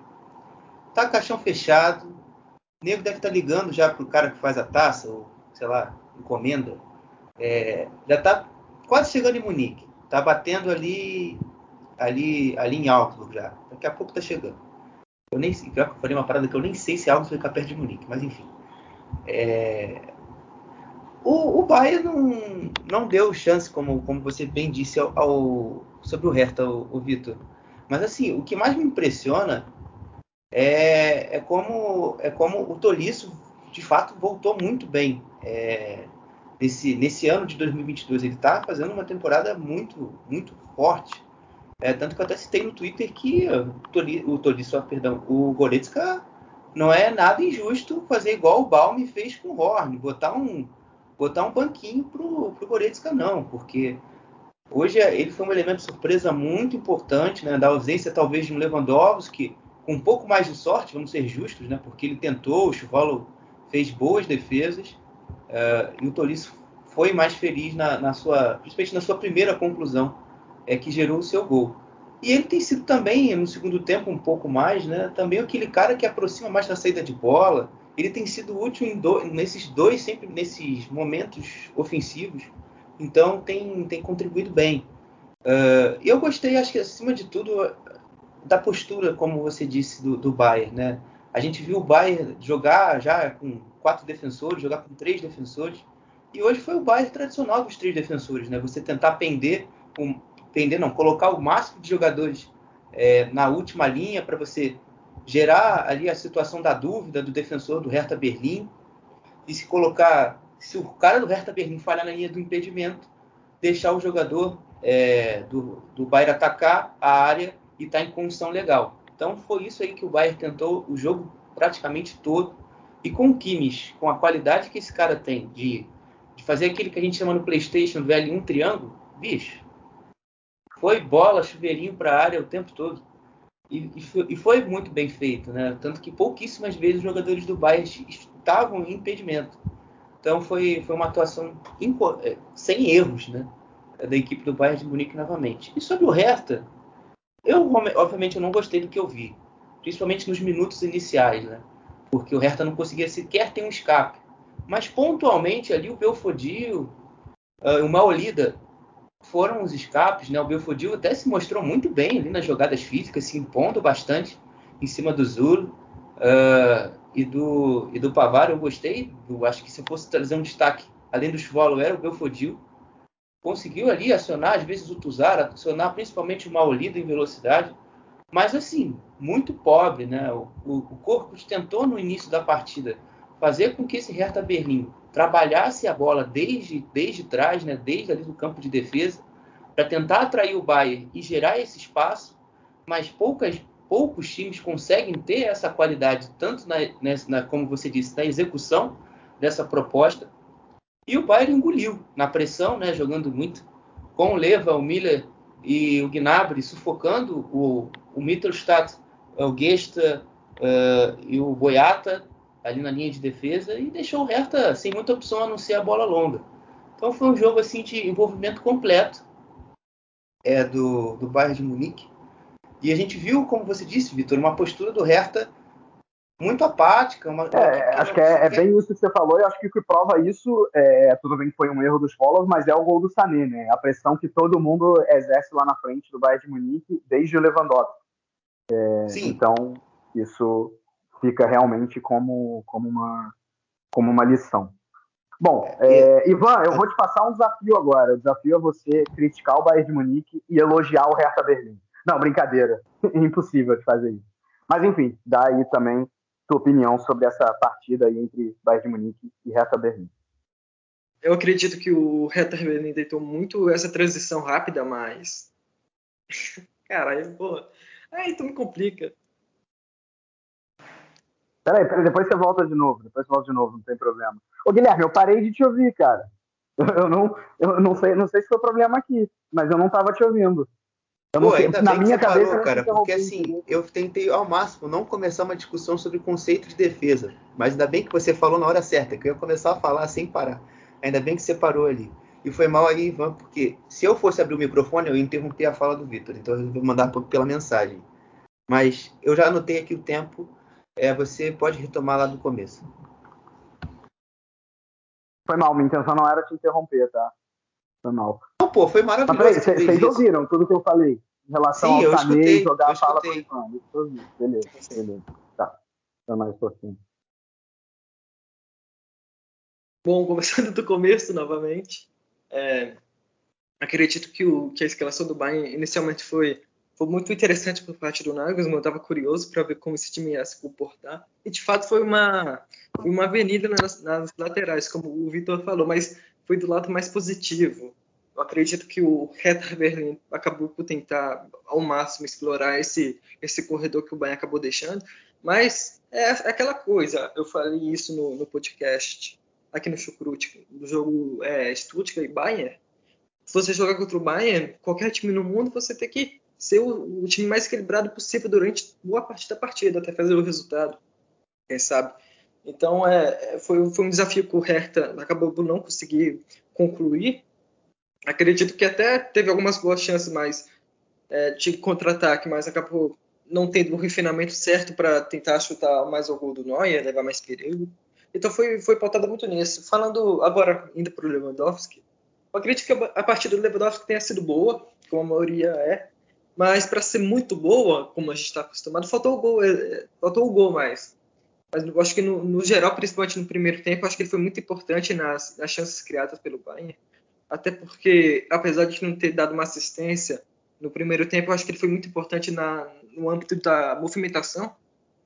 tá caixão fechado. O nego deve estar tá ligando já pro cara que faz a taça, ou sei lá, encomenda. É, já tá quase chegando em Munique. Tá batendo ali ali, ali em Augsburg já. Daqui a pouco tá chegando. Eu nem sei, eu falei uma parada que eu nem sei se Augsburg fica perto de Munique, mas enfim. É... O, o Bayern não, não deu chance, como, como você bem disse, ao, ao sobre o Hertha, o, o Vitor. Mas assim, o que mais me impressiona é, é, como, é como o Tolisso, de fato, voltou muito bem. É, nesse, nesse ano de 2022, ele está fazendo uma temporada muito, muito forte. É, tanto que eu até citei no Twitter que o Tolisso, perdão, o Goretzka não é nada injusto fazer igual o Balme fez com o Horn, botar um, botar um banquinho pro, pro Goretzka não, porque hoje ele foi um elemento surpresa muito importante, né, da ausência talvez de um Lewandowski, com um pouco mais de sorte, vamos ser justos, né, porque ele tentou, o Chuvalo fez boas defesas, uh, e o Tolisso foi mais feliz na, na sua, principalmente na sua primeira conclusão, é que gerou o seu gol. E ele tem sido também, no segundo tempo, um pouco mais, né? Também aquele cara que aproxima mais da saída de bola. Ele tem sido útil do, nesses dois, sempre nesses momentos ofensivos. Então tem, tem contribuído bem. Uh, eu gostei, acho que acima de tudo, da postura, como você disse, do, do Bayern, né? A gente viu o Bayern jogar já com quatro defensores, jogar com três defensores. E hoje foi o Bayern tradicional dos três defensores, né? Você tentar pender com entender, não, colocar o máximo de jogadores é, na última linha para você gerar ali a situação da dúvida do defensor do Hertha Berlim e se colocar, se o cara do Hertha Berlim falhar na linha do impedimento, deixar o jogador é, do, do Bayern atacar a área e estar tá em condição legal. Então foi isso aí que o Bayern tentou o jogo praticamente todo. E com o Kimmich, com a qualidade que esse cara tem de, de fazer aquilo que a gente chama no PlayStation do L1 triângulo, bicho, foi bola, chuveirinho para a área o tempo todo. E, e, foi, e, foi, muito bem feito, né? Tanto que pouquíssimas vezes os jogadores do Bayern estavam em impedimento. Então foi, foi uma atuação é, sem erros, né? Da equipe do Bayern de Munique novamente. E sobre o Hertha, eu obviamente eu não gostei do que eu vi, principalmente nos minutos iniciais, né? Porque o Hertha não conseguia sequer ter um escape. Mas pontualmente ali o Belfodil, uh, o Maolida foram os escapes, né? O Belfodil até se mostrou muito bem ali nas jogadas físicas, se impondo bastante em cima do Zulo uh, e do e do Pavar. Eu gostei, eu acho que se eu fosse trazer um destaque além do Svolo, era o Belfodil. Conseguiu ali acionar, às vezes, o Tuzar, acionar principalmente o Maolido em velocidade. Mas, assim, muito pobre, né? O, o, o Corpo tentou, no início da partida, fazer com que esse Hertha Berlim trabalhasse a bola desde, desde trás, né? desde ali do campo de defesa, para tentar atrair o Bayern e gerar esse espaço, mas poucas, poucos times conseguem ter essa qualidade, tanto na, na, como você disse, na execução dessa proposta. E o Bayern engoliu na pressão, né, jogando muito, com o Leva, o Miller e o Gnabry sufocando o, o Mittelstadt, o Gesta uh, e o Boyata ali na linha de defesa e deixou o Hertha sem muita opção a não ser a bola longa. Então foi um jogo assim de envolvimento completo é, do, do Bayern de Munique. E a gente viu, como você disse, Vitor, uma postura do Hertha muito apática. Uma, é, acho que é, é, bem isso que você falou, e acho que o que prova isso, é, tudo bem que foi um erro dos Follows, mas é o gol do Sané, né? A pressão que todo mundo exerce lá na frente do Bayern de Munique, desde o Lewandowski. É, então, isso fica realmente como, como, uma, como uma lição. Bom, é, Ivan, eu vou te passar um desafio agora. O desafio é você criticar o Bayern de Munique e elogiar o Hertha Berlim. Não, brincadeira. Impossível de fazer isso. Mas enfim, dá aí também tua opinião sobre essa partida aí entre Bayern de Munique e Hertha Berlim. Eu acredito que o Hertha Berlim deitou muito essa transição rápida, mas caralho, pô, aí tu me complica. Peraí, peraí, depois você volta de novo, depois você volta de novo, não tem problema. Ô Guilherme, eu parei de te ouvir, cara. Eu não, eu não sei, não sei se foi problema aqui, mas eu não tava te ouvindo. Pô, ainda na minha cabeça, parou, cara, porque assim, eu tentei ao máximo não começar uma discussão sobre conceito de defesa, mas ainda bem que você falou na hora certa, que eu ia começar a falar sem parar. Ainda bem que você parou ali. E foi mal aí, Ivan, porque se eu fosse abrir o microfone, eu ia interromper a fala do Vitor, então eu vou mandar pela mensagem. Mas eu já anotei aqui o tempo, é, você pode retomar lá do começo. Foi mal, minha intenção não era te interromper, tá? Foi mal. Não, pô, foi maravilhoso. Vocês ouviram tudo que eu falei em relação Sim, ao Sané jogar a fala por enquanto. Beleza, beleza. Tá. Tá mais pouquinho. Bom, começando do começo novamente. É, acredito que, o, que a escalação do Bayern inicialmente foi, foi muito interessante por parte do Nagelsmann. Eu estava curioso para ver como esse time ia se comportar. E de fato foi uma, uma avenida nas, nas laterais, como o Vitor falou, mas foi do lado mais positivo. Eu acredito que o Hertha Berlim acabou por tentar ao máximo explorar esse, esse corredor que o Bayern acabou deixando, mas é aquela coisa, eu falei isso no, no podcast aqui no Chucrute, do jogo é, Stuttgart e Bayern. Se você jogar contra o Bayern, qualquer time no mundo, você tem que ser o, o time mais equilibrado possível durante boa parte da partida, até fazer o resultado, quem sabe. Então é, é, foi, foi um desafio que o Hertha acabou por não conseguir concluir. Acredito que até teve algumas boas chances mais é, de contra-ataque, mas acabou não tendo o refinamento certo para tentar chutar mais o gol do Neuer, levar mais perigo. Então foi, foi pautado muito nisso. Falando agora, indo para o Lewandowski, eu acredito que a partida do Lewandowski tenha sido boa, como a maioria é, mas para ser muito boa, como a gente está acostumado, faltou o gol, é, faltou o gol mais. Mas eu acho que no, no, geral, principalmente no primeiro tempo, acho que ele foi muito importante nas, nas chances criadas pelo Bayern. Até porque, apesar de não ter dado uma assistência no primeiro tempo, acho que ele foi muito importante na, no âmbito da movimentação,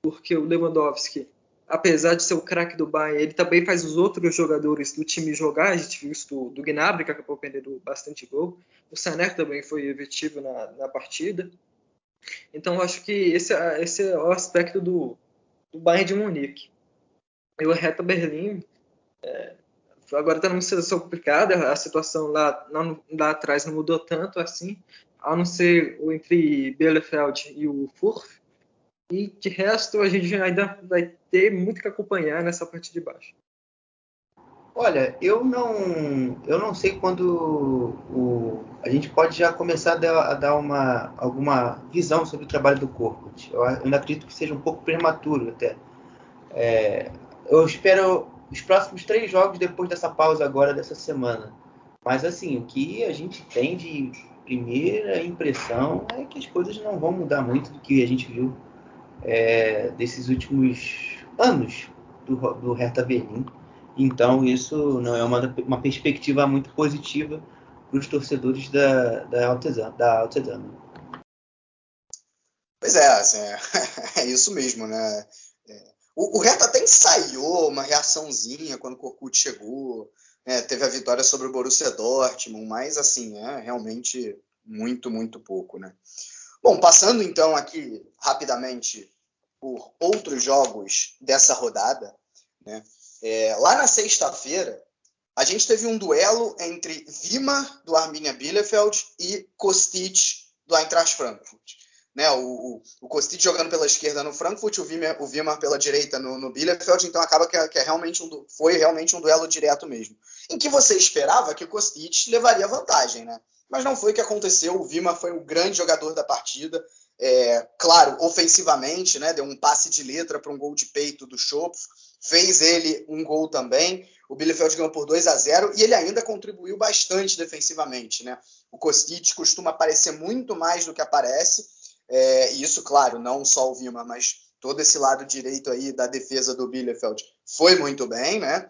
porque o Lewandowski, apesar de ser o craque do Bayern, ele também faz os outros jogadores do time jogar. A gente viu isso do, do Gnabry, que acabou perdendo bastante gol. O Sané também foi efetivo na, na partida. Então, acho que esse, esse é o aspecto do, do Bayern de Munique. E o Hertha Berlim é, agora está numa situação complicada, a situação lá, lá, atrás não mudou tanto assim, a não ser entre Bielefeld e o Furth, e de resto a gente ainda vai ter muito que acompanhar nessa parte de baixo. Olha, eu não, eu não sei quando o, a gente pode já começar a dar, uma, alguma visão sobre o trabalho do corpo. Eu ainda acredito que seja um pouco prematuro até. É, eu espero os próximos três jogos depois dessa pausa agora dessa semana. Mas assim, o que a gente tem de primeira impressão é que as coisas não vão mudar muito do que a gente viu é, desses últimos anos do, do Hertha Berlim. Então, isso não é uma, uma perspectiva muito positiva para os torcedores da, da Altezana. Da Altezana. Pois é, assim, é, é, isso mesmo, né? É, o, o Hertha até ensaiou uma reaçãozinha quando o Korkut chegou, né? teve a vitória sobre o Borussia Dortmund, mas assim, é realmente muito, muito pouco, né? Bom, passando então aqui rapidamente por outros jogos dessa rodada, né? É, lá na sexta-feira, a gente teve um duelo entre Vima, do Arminia Bielefeld, e Kostic, do Eintracht Frankfurt. Né, o, o, o Kostic jogando pela esquerda no Frankfurt, o Vimar, o Vimar pela direita no, no Bielefeld, então acaba que, é, que é realmente um, foi realmente um duelo direto mesmo. Em que você esperava que o Kostic levaria vantagem, né? Mas não foi o que aconteceu. O Vimar foi o grande jogador da partida, é, claro, ofensivamente, né, deu um passe de letra para um gol de peito do Schopf, fez ele um gol também. O Bielefeld ganhou por 2 a 0 e ele ainda contribuiu bastante defensivamente. Né? O Kostic costuma aparecer muito mais do que aparece, é, e isso, claro, não só o Vima, mas todo esse lado direito aí da defesa do Bielefeld foi muito bem, né?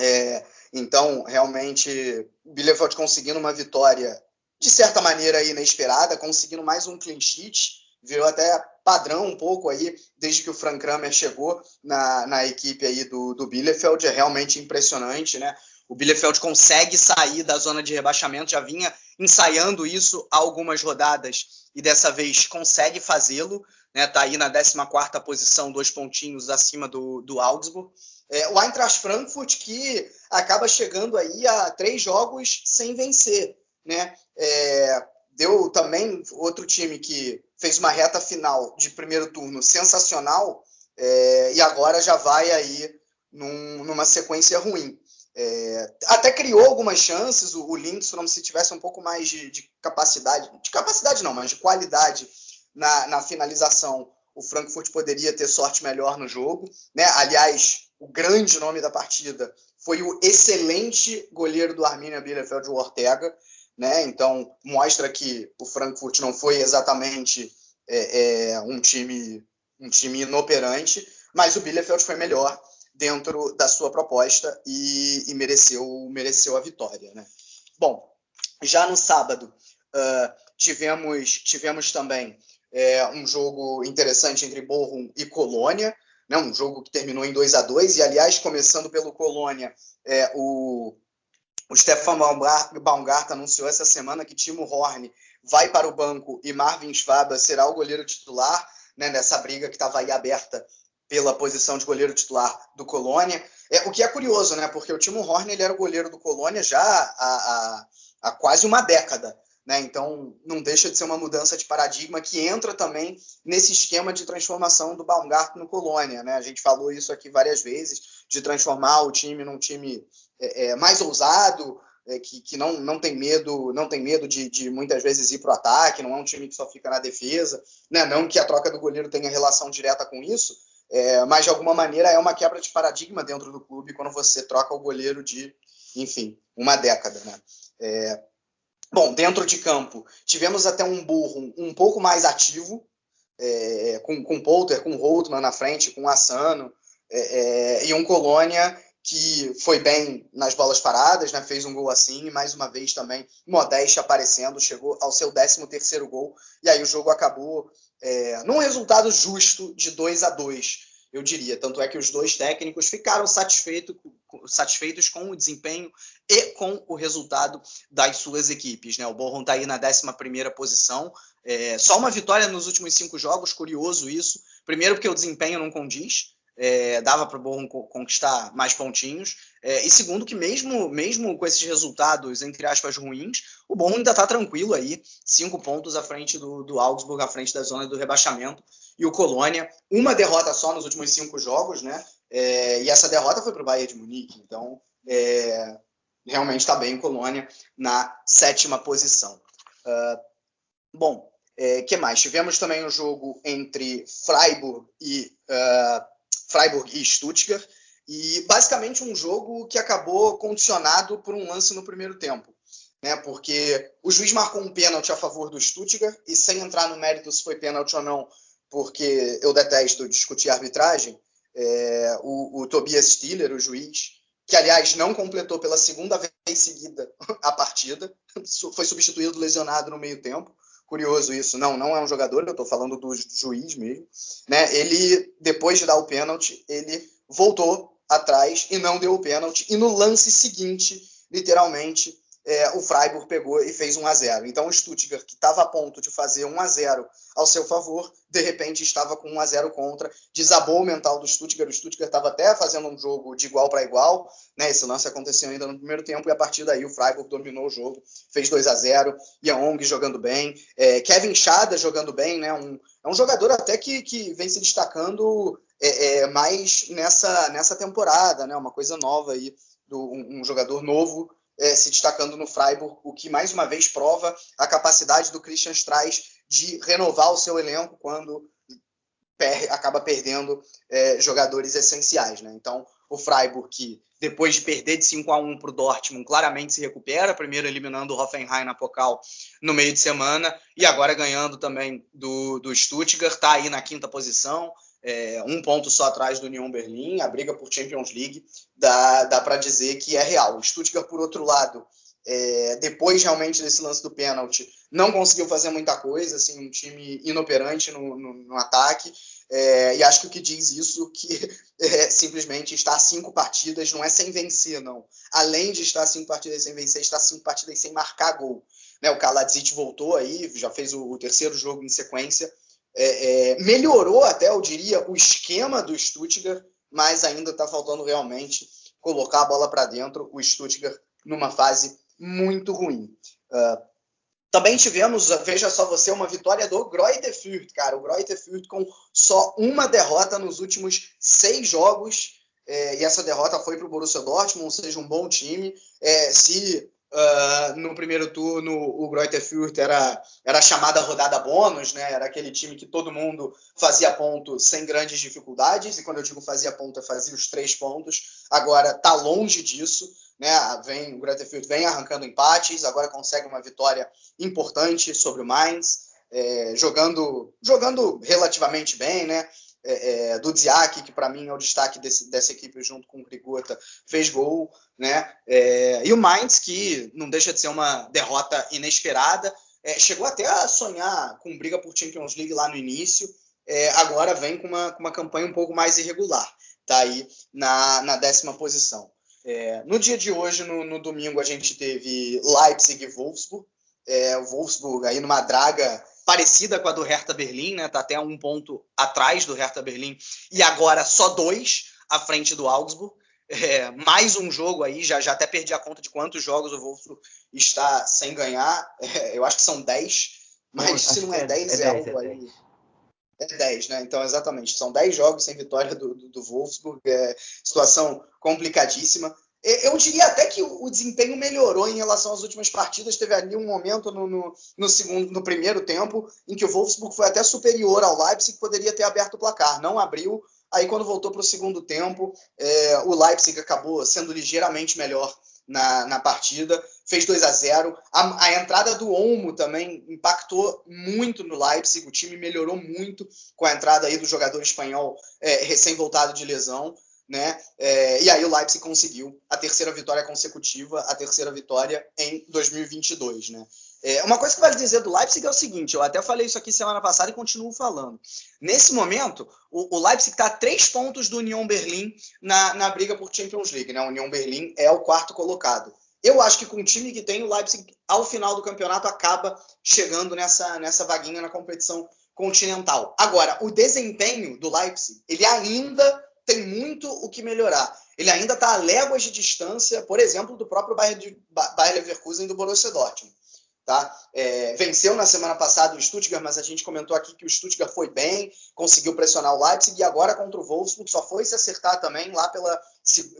É, então, realmente, Bielefeld conseguindo uma vitória de certa maneira inesperada, conseguindo mais um clean sheet, virou até padrão um pouco aí, desde que o Frank Kramer chegou na, na equipe aí do, do Bielefeld, é realmente impressionante, né? O Bielefeld consegue sair da zona de rebaixamento, já vinha ensaiando isso há algumas rodadas e dessa vez consegue fazê-lo, né? Tá aí na 14ª posição, dois pontinhos acima do, do Augsburg. É, o Eintracht Frankfurt que acaba chegando aí a três jogos sem vencer né? É, deu também outro time que fez uma reta final de primeiro turno sensacional é, e agora já vai aí num, numa sequência ruim. É, até criou algumas chances, o, o Lindstrom, se tivesse um pouco mais de, de, capacidade, de capacidade não, mas de qualidade na, na, finalização, o Frankfurt poderia ter sorte melhor no jogo. Né? Aliás, o grande nome da partida foi o excelente goleiro do Arminia Bielefeld, o Ortega, né? Então mostra que o Frankfurt não foi exatamente é, é, um time um time inoperante, mas o Bielefeld foi melhor dentro da sua proposta e, e mereceu mereceu a vitória, né? Bom, já no sábado uh, tivemos tivemos também é, um jogo interessante entre Bochum e Colônia, né? Um jogo que terminou em 2 a 2 e aliás começando pelo Colônia, é, o o Stefan Baumgart anunciou essa semana que Timo Horn vai para o banco e Marvin Schwab será o goleiro titular né, nessa briga que estava aí aberta pela posição de goleiro titular do Colônia. É, o que é curioso, né? Porque o Timo Horn ele era o goleiro do Colônia já há, há, há quase uma década. Né? Então, não deixa de ser uma mudança de paradigma que entra também nesse esquema de transformação do Baumgart no Colônia. Né? A gente falou isso aqui várias vezes, de transformar o time num time é, é, mais ousado, é, que, que não, não tem medo, não tem medo de, de muitas vezes ir para o ataque, não é um time que só fica na defesa, né? não que a troca do goleiro tenha relação direta com isso, é, mas de alguma maneira é uma quebra de paradigma dentro do clube quando você troca o goleiro de, enfim, uma década. Né? É, bom, dentro de campo, tivemos até um burro um pouco mais ativo, é, com, com Polter, com Holtman na frente, com Assano, é, e um Colônia que foi bem nas bolas paradas, né? fez um gol assim, e mais uma vez também Modeste aparecendo, chegou ao seu 13 terceiro gol, e aí o jogo acabou é, num resultado justo de 2 a 2 eu diria. Tanto é que os dois técnicos ficaram satisfeito, satisfeitos com o desempenho e com o resultado das suas equipes. Né? O Borrom está aí na 11 posição, é, só uma vitória nos últimos cinco jogos, curioso isso. Primeiro porque o desempenho não condiz, é, dava para o Borrom conquistar mais pontinhos. É, e segundo, que mesmo, mesmo com esses resultados, entre aspas, ruins, o Borrom ainda está tranquilo aí, cinco pontos à frente do, do Augsburg, à frente da zona do rebaixamento. E o Colônia, uma derrota só nos últimos cinco jogos, né? É, e essa derrota foi para o Bayern de Munique. Então, é, realmente está bem o Colônia na sétima posição. Uh, bom, é, que mais? Tivemos também um jogo entre Freiburg e uh, Freiburg e Stuttgart, e basicamente um jogo que acabou condicionado por um lance no primeiro tempo. Né, porque o juiz marcou um pênalti a favor do Stuttgart, e sem entrar no mérito se foi pênalti ou não, porque eu detesto discutir arbitragem, é, o, o, Tobias Stiller, o juiz, que aliás não completou pela segunda vez seguida a partida, foi substituído lesionado no meio tempo. Curioso isso, não, não é um jogador, eu estou falando do juiz mesmo. Né? Ele, depois de dar o pênalti, ele voltou atrás e não deu o pênalti. E no lance seguinte, literalmente, é, o Freiburg pegou e fez 1 a 0. Então o Stuttgart, que estava a ponto de fazer 1 a 0 ao seu favor, de repente estava com 1 a 0 contra, desabou o mental do Stuttgart. O Stuttgart estava até fazendo um jogo de igual para igual, né? Esse lance aconteceu ainda no primeiro tempo e a partir daí o Freiburg dominou o jogo, fez 2 a 0. Young jogando bem, é, Kevin Schada jogando bem, né? Um, é um jogador até que, que vem se destacando é, é, mais nessa, nessa temporada, né? Uma coisa nova aí, do, um, um jogador novo é, se destacando no Freiburg, o que mais uma vez prova a capacidade do Christian Streich de renovar o seu elenco quando per acaba perdendo é, jogadores essenciais. Né? Então, o Freiburg, que depois de perder de 5 a 1 para o Dortmund, claramente se recupera, primeiro eliminando o Hoffenheim na Pokal no meio de semana, e agora ganhando também do, do Stuttgart, está aí na quinta posição, é, um ponto só atrás do Union Berlim, a briga por Champions League, dá, dá para dizer que é real. O Stuttgart, por outro lado, é, depois realmente desse lance do pênalti, não conseguiu fazer muita coisa, assim, um time inoperante no, no, no ataque, é, e acho que o que diz isso que é, simplesmente está cinco partidas, não é sem vencer, não. Além de estar cinco partidas sem vencer, está cinco partidas sem marcar gol. Né, o Kaladzic voltou aí, já fez o, o terceiro jogo em sequência, é, é, melhorou até, eu diria, o esquema do Stuttgart, mas ainda está faltando realmente colocar a bola para dentro, o Stuttgart numa fase muito ruim. Uh, também tivemos, veja só você, uma vitória do Greuther Fürth, cara. O Greuther Fürth com só uma derrota nos últimos seis jogos. É, e essa derrota foi para o Borussia Dortmund, ou seja, um bom time. É, se Uh, no primeiro turno, o Greuther era, era chamada rodada bônus, né? Era aquele time que todo mundo fazia ponto sem grandes dificuldades, e quando eu digo fazia ponto, fazia os três pontos. Agora tá longe disso, né? Vem, o Greuther vem arrancando empates, agora consegue uma vitória importante sobre o Mainz, é, jogando, jogando relativamente bem, né? É, é, do Ziak, que para mim é o destaque desse, dessa equipe junto com o Grigota, fez gol, né? É, e o Mainz, que não deixa de ser uma derrota inesperada, é, chegou até a sonhar com briga por Champions League lá no início, é, agora vem com uma, com uma campanha um pouco mais irregular, tá aí na, na décima posição. É, no dia de hoje, no, no, domingo, a gente teve Leipzig e Wolfsburg, o Wolfsburg aí numa draga parecida com a do Hertha Berlim, né? Tá até um ponto atrás do Hertha Berlim e agora só dois à frente do Augsburg. É, mais um jogo aí, já, já até perdi a conta de quantos jogos o Wolfsburg está sem ganhar. É, eu acho que são 10, mas se não é 10, é, é, é algo aí. É 10, né? Então, exatamente. São 10 jogos sem vitória do, do, do Wolfsburg. É situação complicadíssima. Eu diria até que o desempenho melhorou em relação às últimas partidas. Teve ali um momento no, no, no, segundo, no primeiro tempo em que o Wolfsburg foi até superior ao Leipzig, poderia ter aberto o placar. Não abriu. Aí, quando voltou para o segundo tempo, é, o Leipzig acabou sendo ligeiramente melhor na, na partida. Fez 2 a 0 a, a, entrada do Olmo também impactou muito no Leipzig. O time melhorou muito com a entrada aí do jogador espanhol é, recém-voltado de lesão né? É, e aí o Leipzig conseguiu a terceira vitória consecutiva, a terceira vitória em 2022, né? É, uma coisa que vale dizer do Leipzig é o seguinte, eu até falei isso aqui semana passada e continuo falando. Nesse momento, o, o Leipzig está a três pontos do Union Berlim na, na briga por Champions League, né? O Union Berlim é o quarto colocado. Eu acho que com o time que tem, o Leipzig, ao final do campeonato, acaba chegando nessa, nessa vaguinha na competição continental. Agora, o desempenho do Leipzig, ele ainda tem muito o que melhorar. Ele ainda está a léguas de distância, por exemplo, do próprio Bayern, Bayer Leverkusen e do Borussia Dortmund. Tá? É, venceu na semana passada o Stuttgart, mas a gente comentou aqui que o Stuttgart foi bem, conseguiu pressionar o Leipzig e agora contra o Wolfsburg só foi se acertar também lá pela,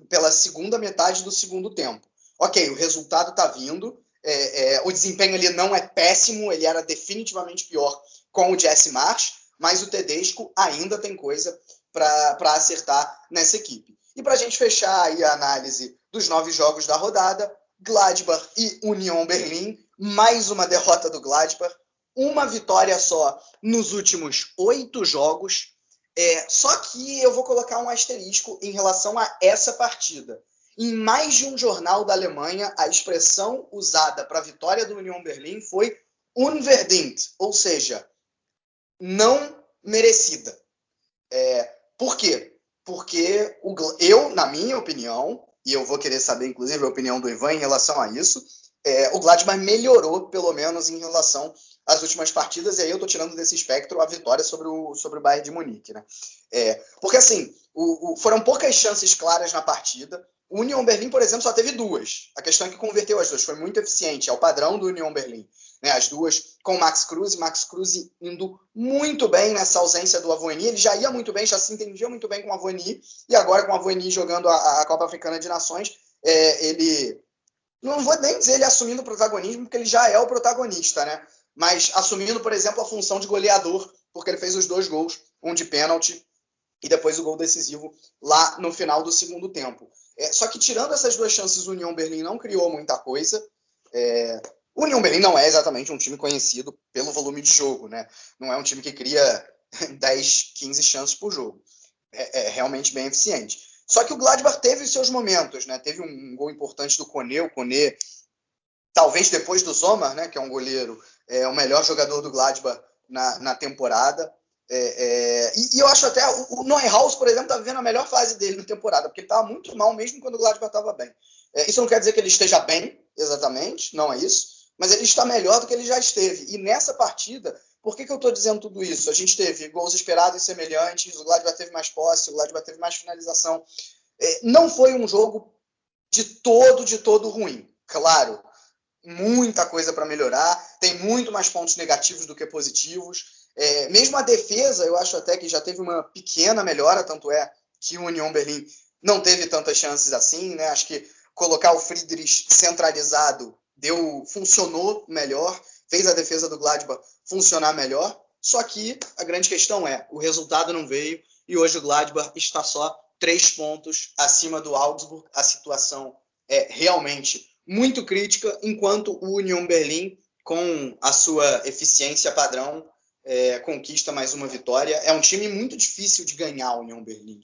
pela segunda metade do segundo tempo. Ok, o resultado está vindo, é, é, o desempenho ali não é péssimo, ele era definitivamente pior com o Jesse March, mas o Tedesco ainda tem coisa para acertar nessa equipe. E para a gente fechar aí a análise dos nove jogos da rodada, Gladbach e Union Berlim, mais uma derrota do Gladbach, uma vitória só nos últimos oito jogos. É, só que eu vou colocar um asterisco em relação a essa partida. em mais de um jornal da Alemanha, a expressão usada para a vitória do Union Berlim foi unverdient, ou seja, não merecida. É, por quê? Porque o, eu, na minha opinião, e eu vou querer saber, inclusive, a opinião do Ivan em relação a isso, é, o Gladbach melhorou, pelo menos, em relação às últimas partidas, e aí eu estou tirando desse espectro a vitória sobre o, sobre o Bayern de Munique. Né? É, porque, assim, o, o, foram poucas chances claras na partida. O Union Berlim, por exemplo, só teve duas. A questão é que converteu as duas, foi muito eficiente, é o padrão do Union Berlim. Né, as duas com Max Cruz, Max Cruz indo muito bem nessa ausência do Avoini. Ele já ia muito bem, já se entendia muito bem com o Avoini, e agora com o Avoini jogando a, a Copa Africana de Nações, é, ele. Não vou nem dizer ele assumindo o protagonismo, porque ele já é o protagonista, né? Mas assumindo, por exemplo, a função de goleador, porque ele fez os dois gols, um de pênalti e depois o gol decisivo lá no final do segundo tempo. É, só que tirando essas duas chances, o União Berlim não criou muita coisa. É, o União Berlim não é exatamente um time conhecido pelo volume de jogo, né? Não é um time que cria 10, 15 chances por jogo. É, é realmente bem eficiente. Só que o Gladbach teve os seus momentos, né? Teve um gol importante do Kone, o Kone, talvez depois do Sommer, né? Que é um goleiro, é o melhor jogador do Gladbach na, na temporada. É, é, e, e, eu acho até o, o Neuhaus, por exemplo, está vivendo a melhor fase dele na temporada, porque ele estava muito mal mesmo quando o Gladbach estava bem. É, isso não quer dizer que ele esteja bem, exatamente, não é isso mas ele está melhor do que ele já esteve. E nessa partida, por que, que eu estou dizendo tudo isso? A gente teve gols esperados e semelhantes, o Gladbach teve mais posse, o Gladbach teve mais finalização. É, não foi um jogo de todo, de todo ruim. Claro, muita coisa para melhorar, tem muito mais pontos negativos do que positivos. É, mesmo a defesa, eu acho até que já teve uma pequena melhora, tanto é que o União Berlim não teve tantas chances assim, né? Acho que colocar o Friedrich centralizado deu, funcionou melhor, fez a defesa do Gladbach funcionar melhor. Só que a grande questão é, o resultado não veio e hoje o Gladbach está só três pontos acima do Augsburg. A situação é realmente muito crítica, enquanto o Union Berlim, com a sua eficiência padrão, é, conquista mais uma vitória. É um time muito difícil de ganhar o Union Berlim,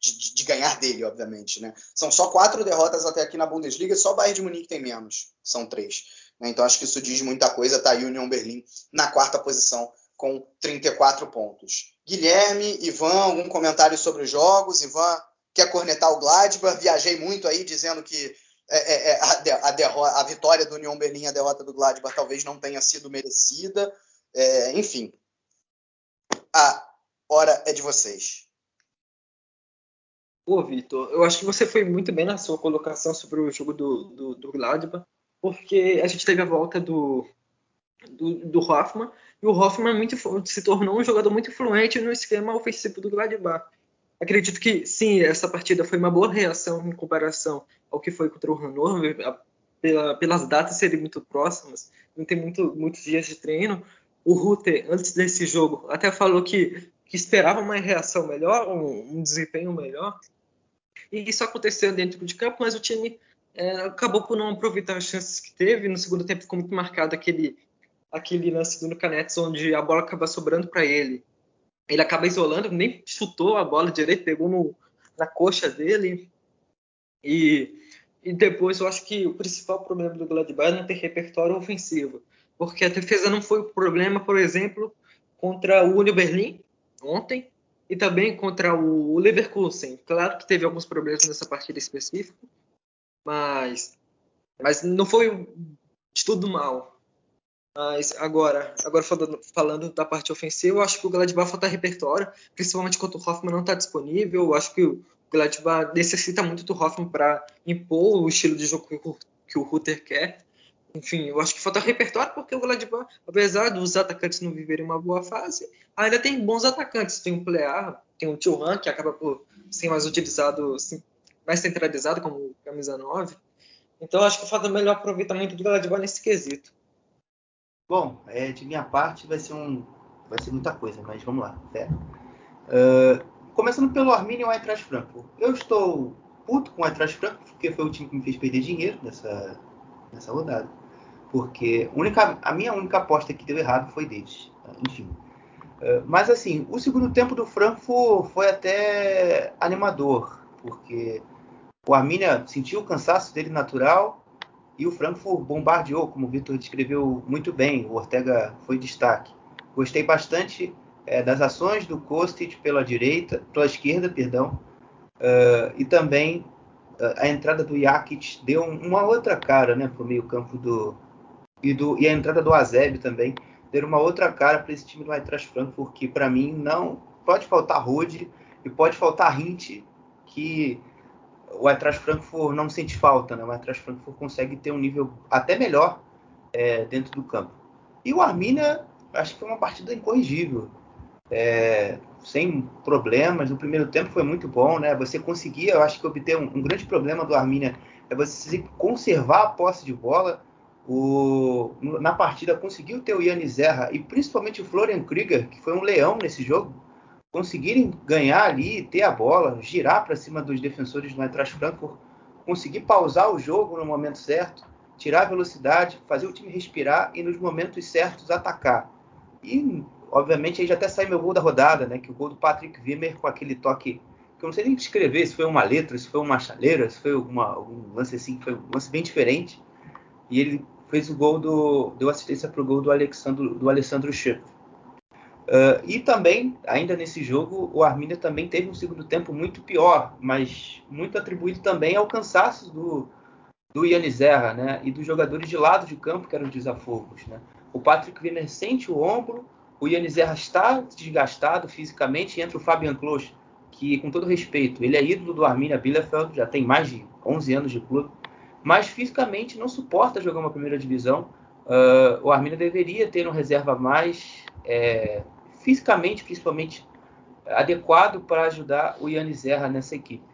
de, de, ganhar dele, obviamente. Né? São só quatro derrotas até aqui na Bundesliga, só o Bayern de Munique tem menos, são três. Né? Então acho que isso diz muita coisa. Tá Union Berlim na quarta posição com 34 pontos. Guilherme, Ivan, algum comentário sobre os jogos? Ivan quer cornetar o Gladbach? Viajei muito aí dizendo que é, é, é a, a, a vitória do Union Berlim, a derrota do Gladbach talvez não tenha sido merecida. É, enfim, a hora é de vocês. Pô, Vitor, eu acho que você foi muito bem na sua colocação sobre o jogo do, do, do Gladbach, porque a gente teve a volta do, do, do Hoffman, e o Hoffman muito, se tornou um jogador muito influente no esquema ofensivo do Gladbach. Acredito que, sim, essa partida foi uma boa reação em comparação ao que foi contra o Hannover, pela, pelas datas serem muito próximas, não tem muito, muitos dias de treino. O Ruter, antes desse jogo, até falou que que esperava uma reação melhor, um, um, desempenho melhor. E isso aconteceu dentro de campo, mas o time é, acabou por não aproveitar as chances que teve. No segundo tempo ficou muito marcado aquele, aquele lance do Canetes, onde a bola acaba sobrando para ele. Ele acaba isolando, nem chutou a bola direito, pegou no, na coxa dele. E, e depois eu acho que o principal problema do Gladbach é não ter repertório ofensivo. Porque a defesa não foi o problema, por exemplo, contra o Union Berlim, ontem e também contra o Leverkusen. Claro que teve alguns problemas nessa partida específica, mas, mas não foi de tudo mal. Mas agora, agora falando, falando, da parte ofensiva, eu acho que o Gladbach falta repertório, principalmente quando o Hoffman não está disponível. Eu acho que o Gladbach necessita muito do Hoffman para impor o estilo de jogo que o Rutter quer. Enfim, eu acho que falta repertório porque o Gladbach, apesar dos atacantes não viverem uma boa fase, ainda tem bons atacantes. Tem o Plear, tem o Thuram, que acaba por ser mais utilizado, mais centralizado como camisa 9. Então acho que falta melhor aproveitamento do Gladbach nesse quesito. Bom, é, de minha parte vai ser um, vai ser muita coisa, mas vamos lá, Uh, começando pelo Arminia o Eintracht Frankfurt. Eu estou puto com o Eintracht Frankfurt porque foi o time que me fez perder dinheiro nessa, nessa rodada porque única, a minha única aposta que deu errado foi deles. Enfim. Uh, mas assim, o segundo tempo do Frankfurt foi até animador, porque o Arminia sentiu o cansaço dele natural e o Frankfurt bombardeou, como o Vitor descreveu muito bem. O Ortega foi destaque. Gostei bastante é, das ações do Kostic pela direita, pela esquerda, perdão, uh, e também uh, a entrada do Jakic deu uma outra cara, né, para o meio campo do e, do e a entrada do Azeb também deu uma outra cara para esse time do Eintracht Frankfurt que para mim não pode faltar Rude e pode faltar Hint que o Eintracht Frankfurt não sente falta, né? O Eintracht Frankfurt consegue ter um nível até melhor é, dentro do campo. E o Arminia, acho que foi uma partida incorrigível. É, sem problemas, o primeiro tempo foi muito bom, né? Você conseguia, eu acho que obter um, um grande problema do Arminia é você conservar a posse de bola. O, na partida conseguiu ter o Yannis Zerra e principalmente o Florian Krieger, que foi um leão nesse jogo, conseguirem ganhar ali, ter a bola, girar para cima dos defensores do Eintracht Frankfurt, conseguir pausar o jogo no momento certo, tirar a velocidade, fazer o time respirar e nos momentos certos atacar. E, obviamente, aí já até sai meu gol da rodada, né? Que o gol do Patrick Wimmer com aquele toque que eu não sei nem descrever se foi uma letra, se foi uma chaleira, se foi uma, um lance assim, foi um lance bem diferente. E ele fez o gol do. deu assistência para o gol do Alexandro, do Alessandro Schiff. Uh, e também, ainda nesse jogo, o Arminia também teve um segundo tempo muito pior, mas muito atribuído também ao cansaço do, do Yannis né? E dos jogadores de lado de campo, que eram os desafogos, né? O Patrick Wiener sente o ombro, o Yannis Erra está desgastado fisicamente, e entra o Fabian Klos, que, com todo respeito, ele é ídolo do Arminia Bielefeld, já tem mais de 11 anos de clube, mas fisicamente não suporta jogar uma primeira divisão. Uh, o Arminia deveria ter um reserva mais... É, fisicamente, principalmente, adequado para ajudar o Yannis Zerra nessa equipe.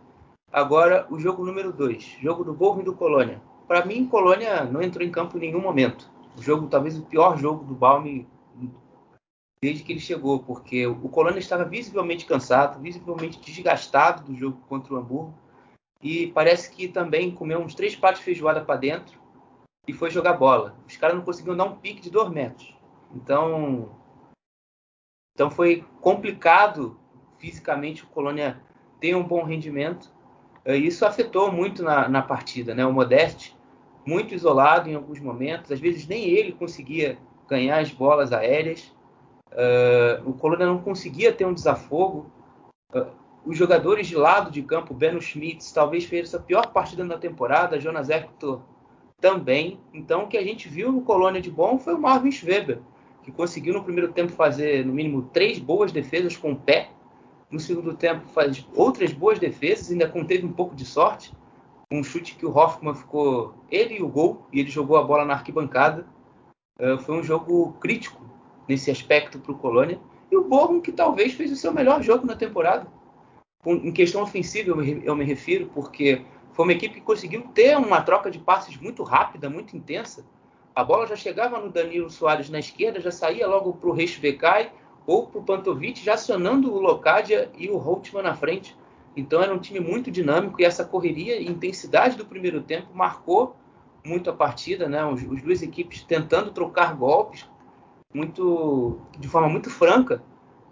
Agora, o jogo número 2, jogo do e do Colônia. Para mim, Colônia não entrou em campo em nenhum momento. O jogo, talvez o pior jogo do Balme desde que ele chegou, porque o Colônia estava visivelmente cansado, visivelmente desgastado do jogo contra o Hamburgo. E parece que também comeu uns três pratos de feijoada para dentro e foi jogar bola. Os caras não conseguiram dar um pique de dois metros. Então, então foi complicado fisicamente o Colônia ter um bom rendimento. Eh, isso afetou muito na, na partida, né? O Modeste muito isolado em alguns momentos, às vezes nem ele conseguia ganhar as bolas aéreas. Uh, o Colônia não conseguia ter um desafogo. Uh, os jogadores de lado de campo, Beno Schmitz, talvez fez a pior partida da temporada, Jonas Hector também. Então, o que a gente viu no Colônia de bom foi o Marvin Schweber, que conseguiu no primeiro tempo fazer no mínimo três boas defesas com o pé. No segundo tempo faz outras boas defesas, ainda conteve um pouco de sorte. Um chute que o Hoffman ficou ele e o gol, e ele jogou a bola na arquibancada. Uh, foi um jogo crítico nesse aspecto para o Colônia. E o Borrom, que talvez fez o seu melhor jogo na temporada. Em questão ofensiva, eu me, refiro, porque foi uma equipe que conseguiu ter uma troca de passes muito rápida, muito intensa a bola já chegava no Danilo Soares na esquerda, já saía logo para o Reis Becai ou para o Pantovic, já acionando o Locadia e o Holtman na frente. Então era um time muito dinâmico e essa correria e intensidade do primeiro tempo marcou muito a partida, né? Os, os duas equipes tentando trocar golpes muito de forma muito franca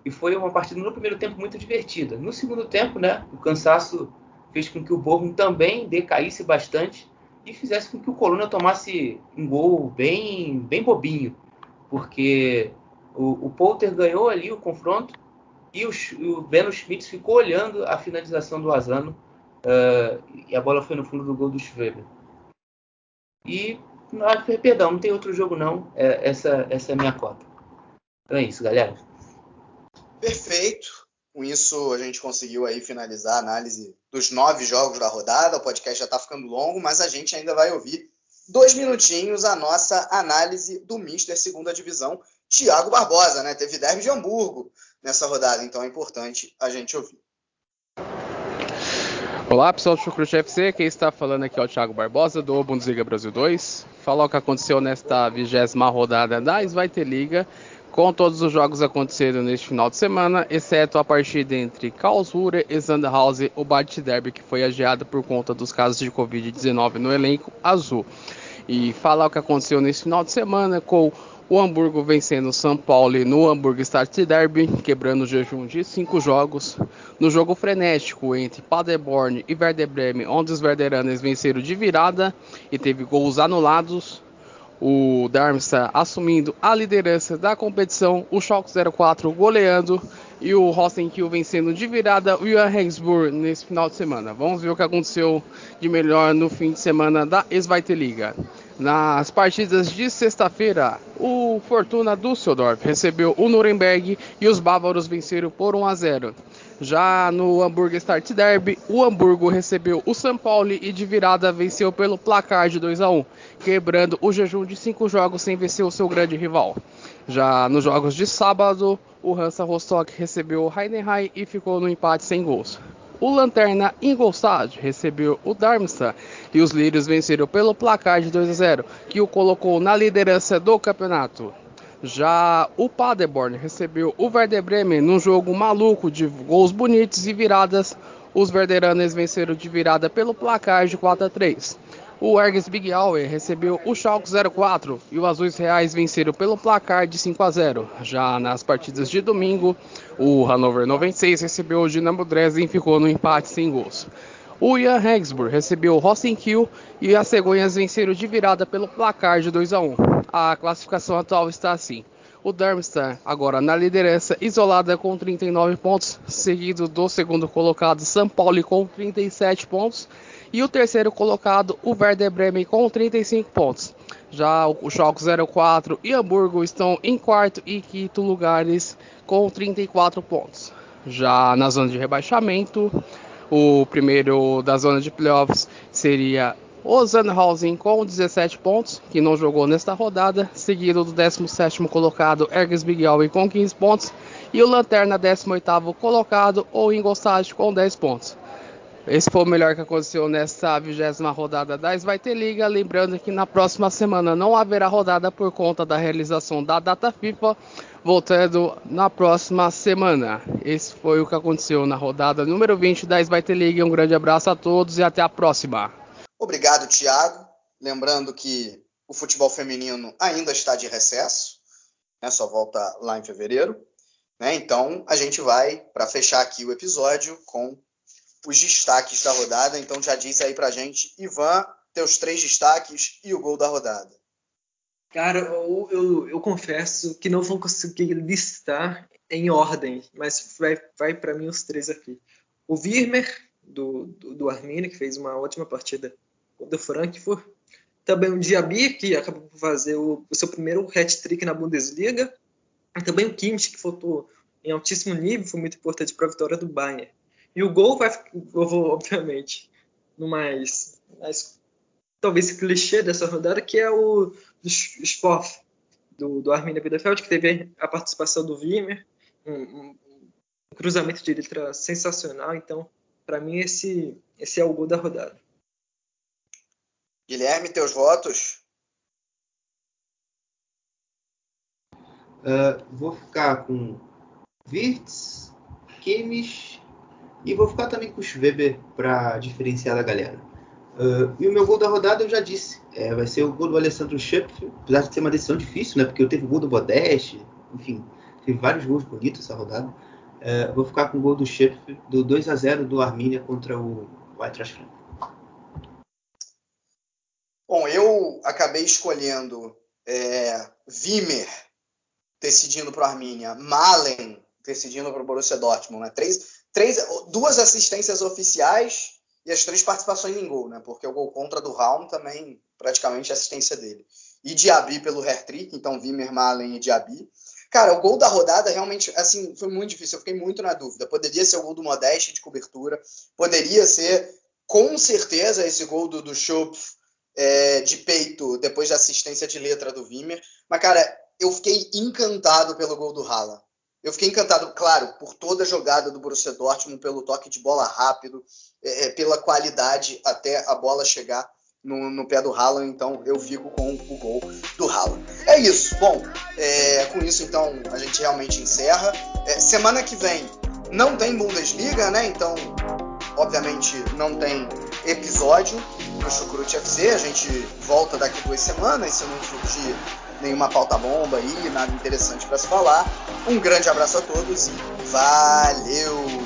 e foi uma partida no primeiro tempo muito divertida. No segundo tempo, né, o cansaço fez com que o Borrom também decaísse bastante e fizesse com que o Coluna tomasse um gol bem, bem bobinho, porque o, o Polter ganhou ali o confronto e o, o Beno Schmitz ficou olhando a finalização do Azano uh, e a bola foi no fundo do gol do Schweber. E, perdão, não tem outro jogo não, é, essa, essa é a minha cota. Então é isso, galera. Perfeito. Com isso, a gente conseguiu aí finalizar a análise dos nove jogos da rodada. O podcast já está ficando longo, mas a gente ainda vai ouvir dois minutinhos a nossa análise do Mister Segunda Divisão, Thiago Barbosa, né? Teve derby de Hamburgo nessa rodada, então é importante a gente ouvir. Olá pessoal do Chucrute FC, quem está falando aqui é o Thiago Barbosa do Bundesliga Brasil 2. Falar o que aconteceu nesta vigésima rodada da Liga com todos os jogos acontecendo neste final de semana, exceto a partida entre Karlsruhe e Sandhausen, o Bate Derby, que foi adiado por conta dos casos de Covid-19 no elenco azul. E falar o que aconteceu nesse final de semana com o Hamburgo vencendo o São Paulo no Hamburgo Start Derby, quebrando o jejum de cinco jogos. No jogo frenético entre Paderborn e Werder Bremen, onde os Werderanes venceram de virada e teve gols anulados. O Darmstadt assumindo a liderança da competição, o Schalke 04 goleando e o Rosenkiel vencendo de virada o Johan Regensburg nesse final de semana. Vamos ver o que aconteceu de melhor no fim de semana da Zweite Liga. Nas partidas de sexta-feira, o Fortuna Düsseldorf recebeu o Nuremberg e os bávaros venceram por 1 a 0. Já no Hamburgo Start Derby, o Hamburgo recebeu o São Paulo e de virada venceu pelo placar de 2 a 1, quebrando o jejum de cinco jogos sem vencer o seu grande rival. Já nos jogos de sábado, o Hansa Rostock recebeu o Heidenheim e ficou no empate sem gols. O Lanterna Ingolstadt recebeu o Darmstadt e os lírios venceram pelo placar de 2 a 0, que o colocou na liderança do campeonato. Já o Paderborn recebeu o Werder Bremen num jogo maluco de gols bonitos e viradas. Os Werderanes venceram de virada pelo placar de 4 a 3. O Erges Big Hour recebeu o Schalke 04 e os Azuis Reais venceram pelo placar de 5 a 0. Já nas partidas de domingo, o Hannover 96 recebeu o Dinamo Dresden e ficou no empate sem gols. O Jan Regensburg recebeu o Rosenkiel e as cegonhas venceram de virada pelo placar de 2 a 1. A classificação atual está assim. O Darmstadt agora na liderança, isolada com 39 pontos, seguido do segundo colocado São Paulo com 37 pontos e o terceiro colocado, o Werder Bremen, com 35 pontos. Já o Schalke 04 e Hamburgo estão em quarto e quinto lugares com 34 pontos. Já na zona de rebaixamento, o primeiro da zona de playoffs seria o Sandhausen com 17 pontos, que não jogou nesta rodada, seguido do 17º colocado Erges Bigel com 15 pontos e o Lanterna 18º colocado, o Ingolstadt com 10 pontos. Esse foi o melhor que aconteceu nesta vigésima rodada da Svite Liga. Lembrando que na próxima semana não haverá rodada por conta da realização da data FIFA, voltando na próxima semana. Esse foi o que aconteceu na rodada número 20 da Svite Liga. Um grande abraço a todos e até a próxima. Obrigado, Thiago. Lembrando que o futebol feminino ainda está de recesso, né? só volta lá em fevereiro. Né? Então a gente vai, para fechar aqui o episódio, com os destaques da rodada. Então já disse aí pra gente, Ivan, teus três destaques e o gol da rodada. Cara, eu, eu, eu confesso que não vou conseguir listar em ordem, mas vai, vai para mim os três aqui. O Wirmer, do, do, do que fez uma ótima partida contra o Frankfurt. Também o Diaby, que acabou por fazer o, o seu primeiro hat-trick na Bundesliga. E também o Kimmich, que faltou em altíssimo nível, foi muito importante para a vitória do Bayern. E o gol vai, eu vou, obviamente, no mais, mais talvez clichê dessa rodada, que é o do Spoff, do, do Arminia Bielefeld, que teve a participação do Wimmer, um, um, um cruzamento de letra sensacional. Então, para mim, esse, esse é o gol da rodada. Guilherme, teus votos? Uh, vou ficar com Wirtz, Kimmich e vou ficar também com o Schweber para diferenciar da galera. Uh, e o meu gol da rodada eu já disse. É, vai ser o gol do Alessandro Schupp, apesar de ser uma decisão difícil, né? Porque eu teve o gol do Bodeste, enfim, teve vários gols bonitos essa rodada. Uh, vou ficar com o gol do Schupp, do 2 a 0 do Arminia contra o Eintracht Frankfurt. Bom, eu acabei escolhendo é, Wimmer decidindo para o Arminia, Malen decidindo para o Borussia Dortmund, né? Três, três, duas assistências oficiais e as três participações em gol, né? Porque o gol contra do Raum também praticamente é assistência dele. E Diaby pelo Hertrick, então Wimmer, Malen e Diaby. Cara, o gol da rodada realmente, assim, foi muito difícil. Eu fiquei muito na dúvida. Poderia ser o gol do Modeste de cobertura, poderia ser, com certeza, esse gol do, do Schopf é, de peito depois da assistência de letra do Wimmer. Mas, cara, eu fiquei encantado pelo gol do Haaland. Eu fiquei encantado, claro, por toda a jogada do Borussia Dortmund, pelo toque de bola rápido, é, é, pela qualidade até a bola chegar no, no, pé do Haaland. Então eu fico com o gol do Haaland. É isso. Bom, é, com isso então a gente realmente encerra. É, semana que vem não tem Bundesliga, né? Então, obviamente, não tem episódio do Chucrute FC. A gente volta daqui duas semanas, se não surgir nenhuma pauta bomba aí, nada interessante para se falar. Um grande abraço a todos e valeu!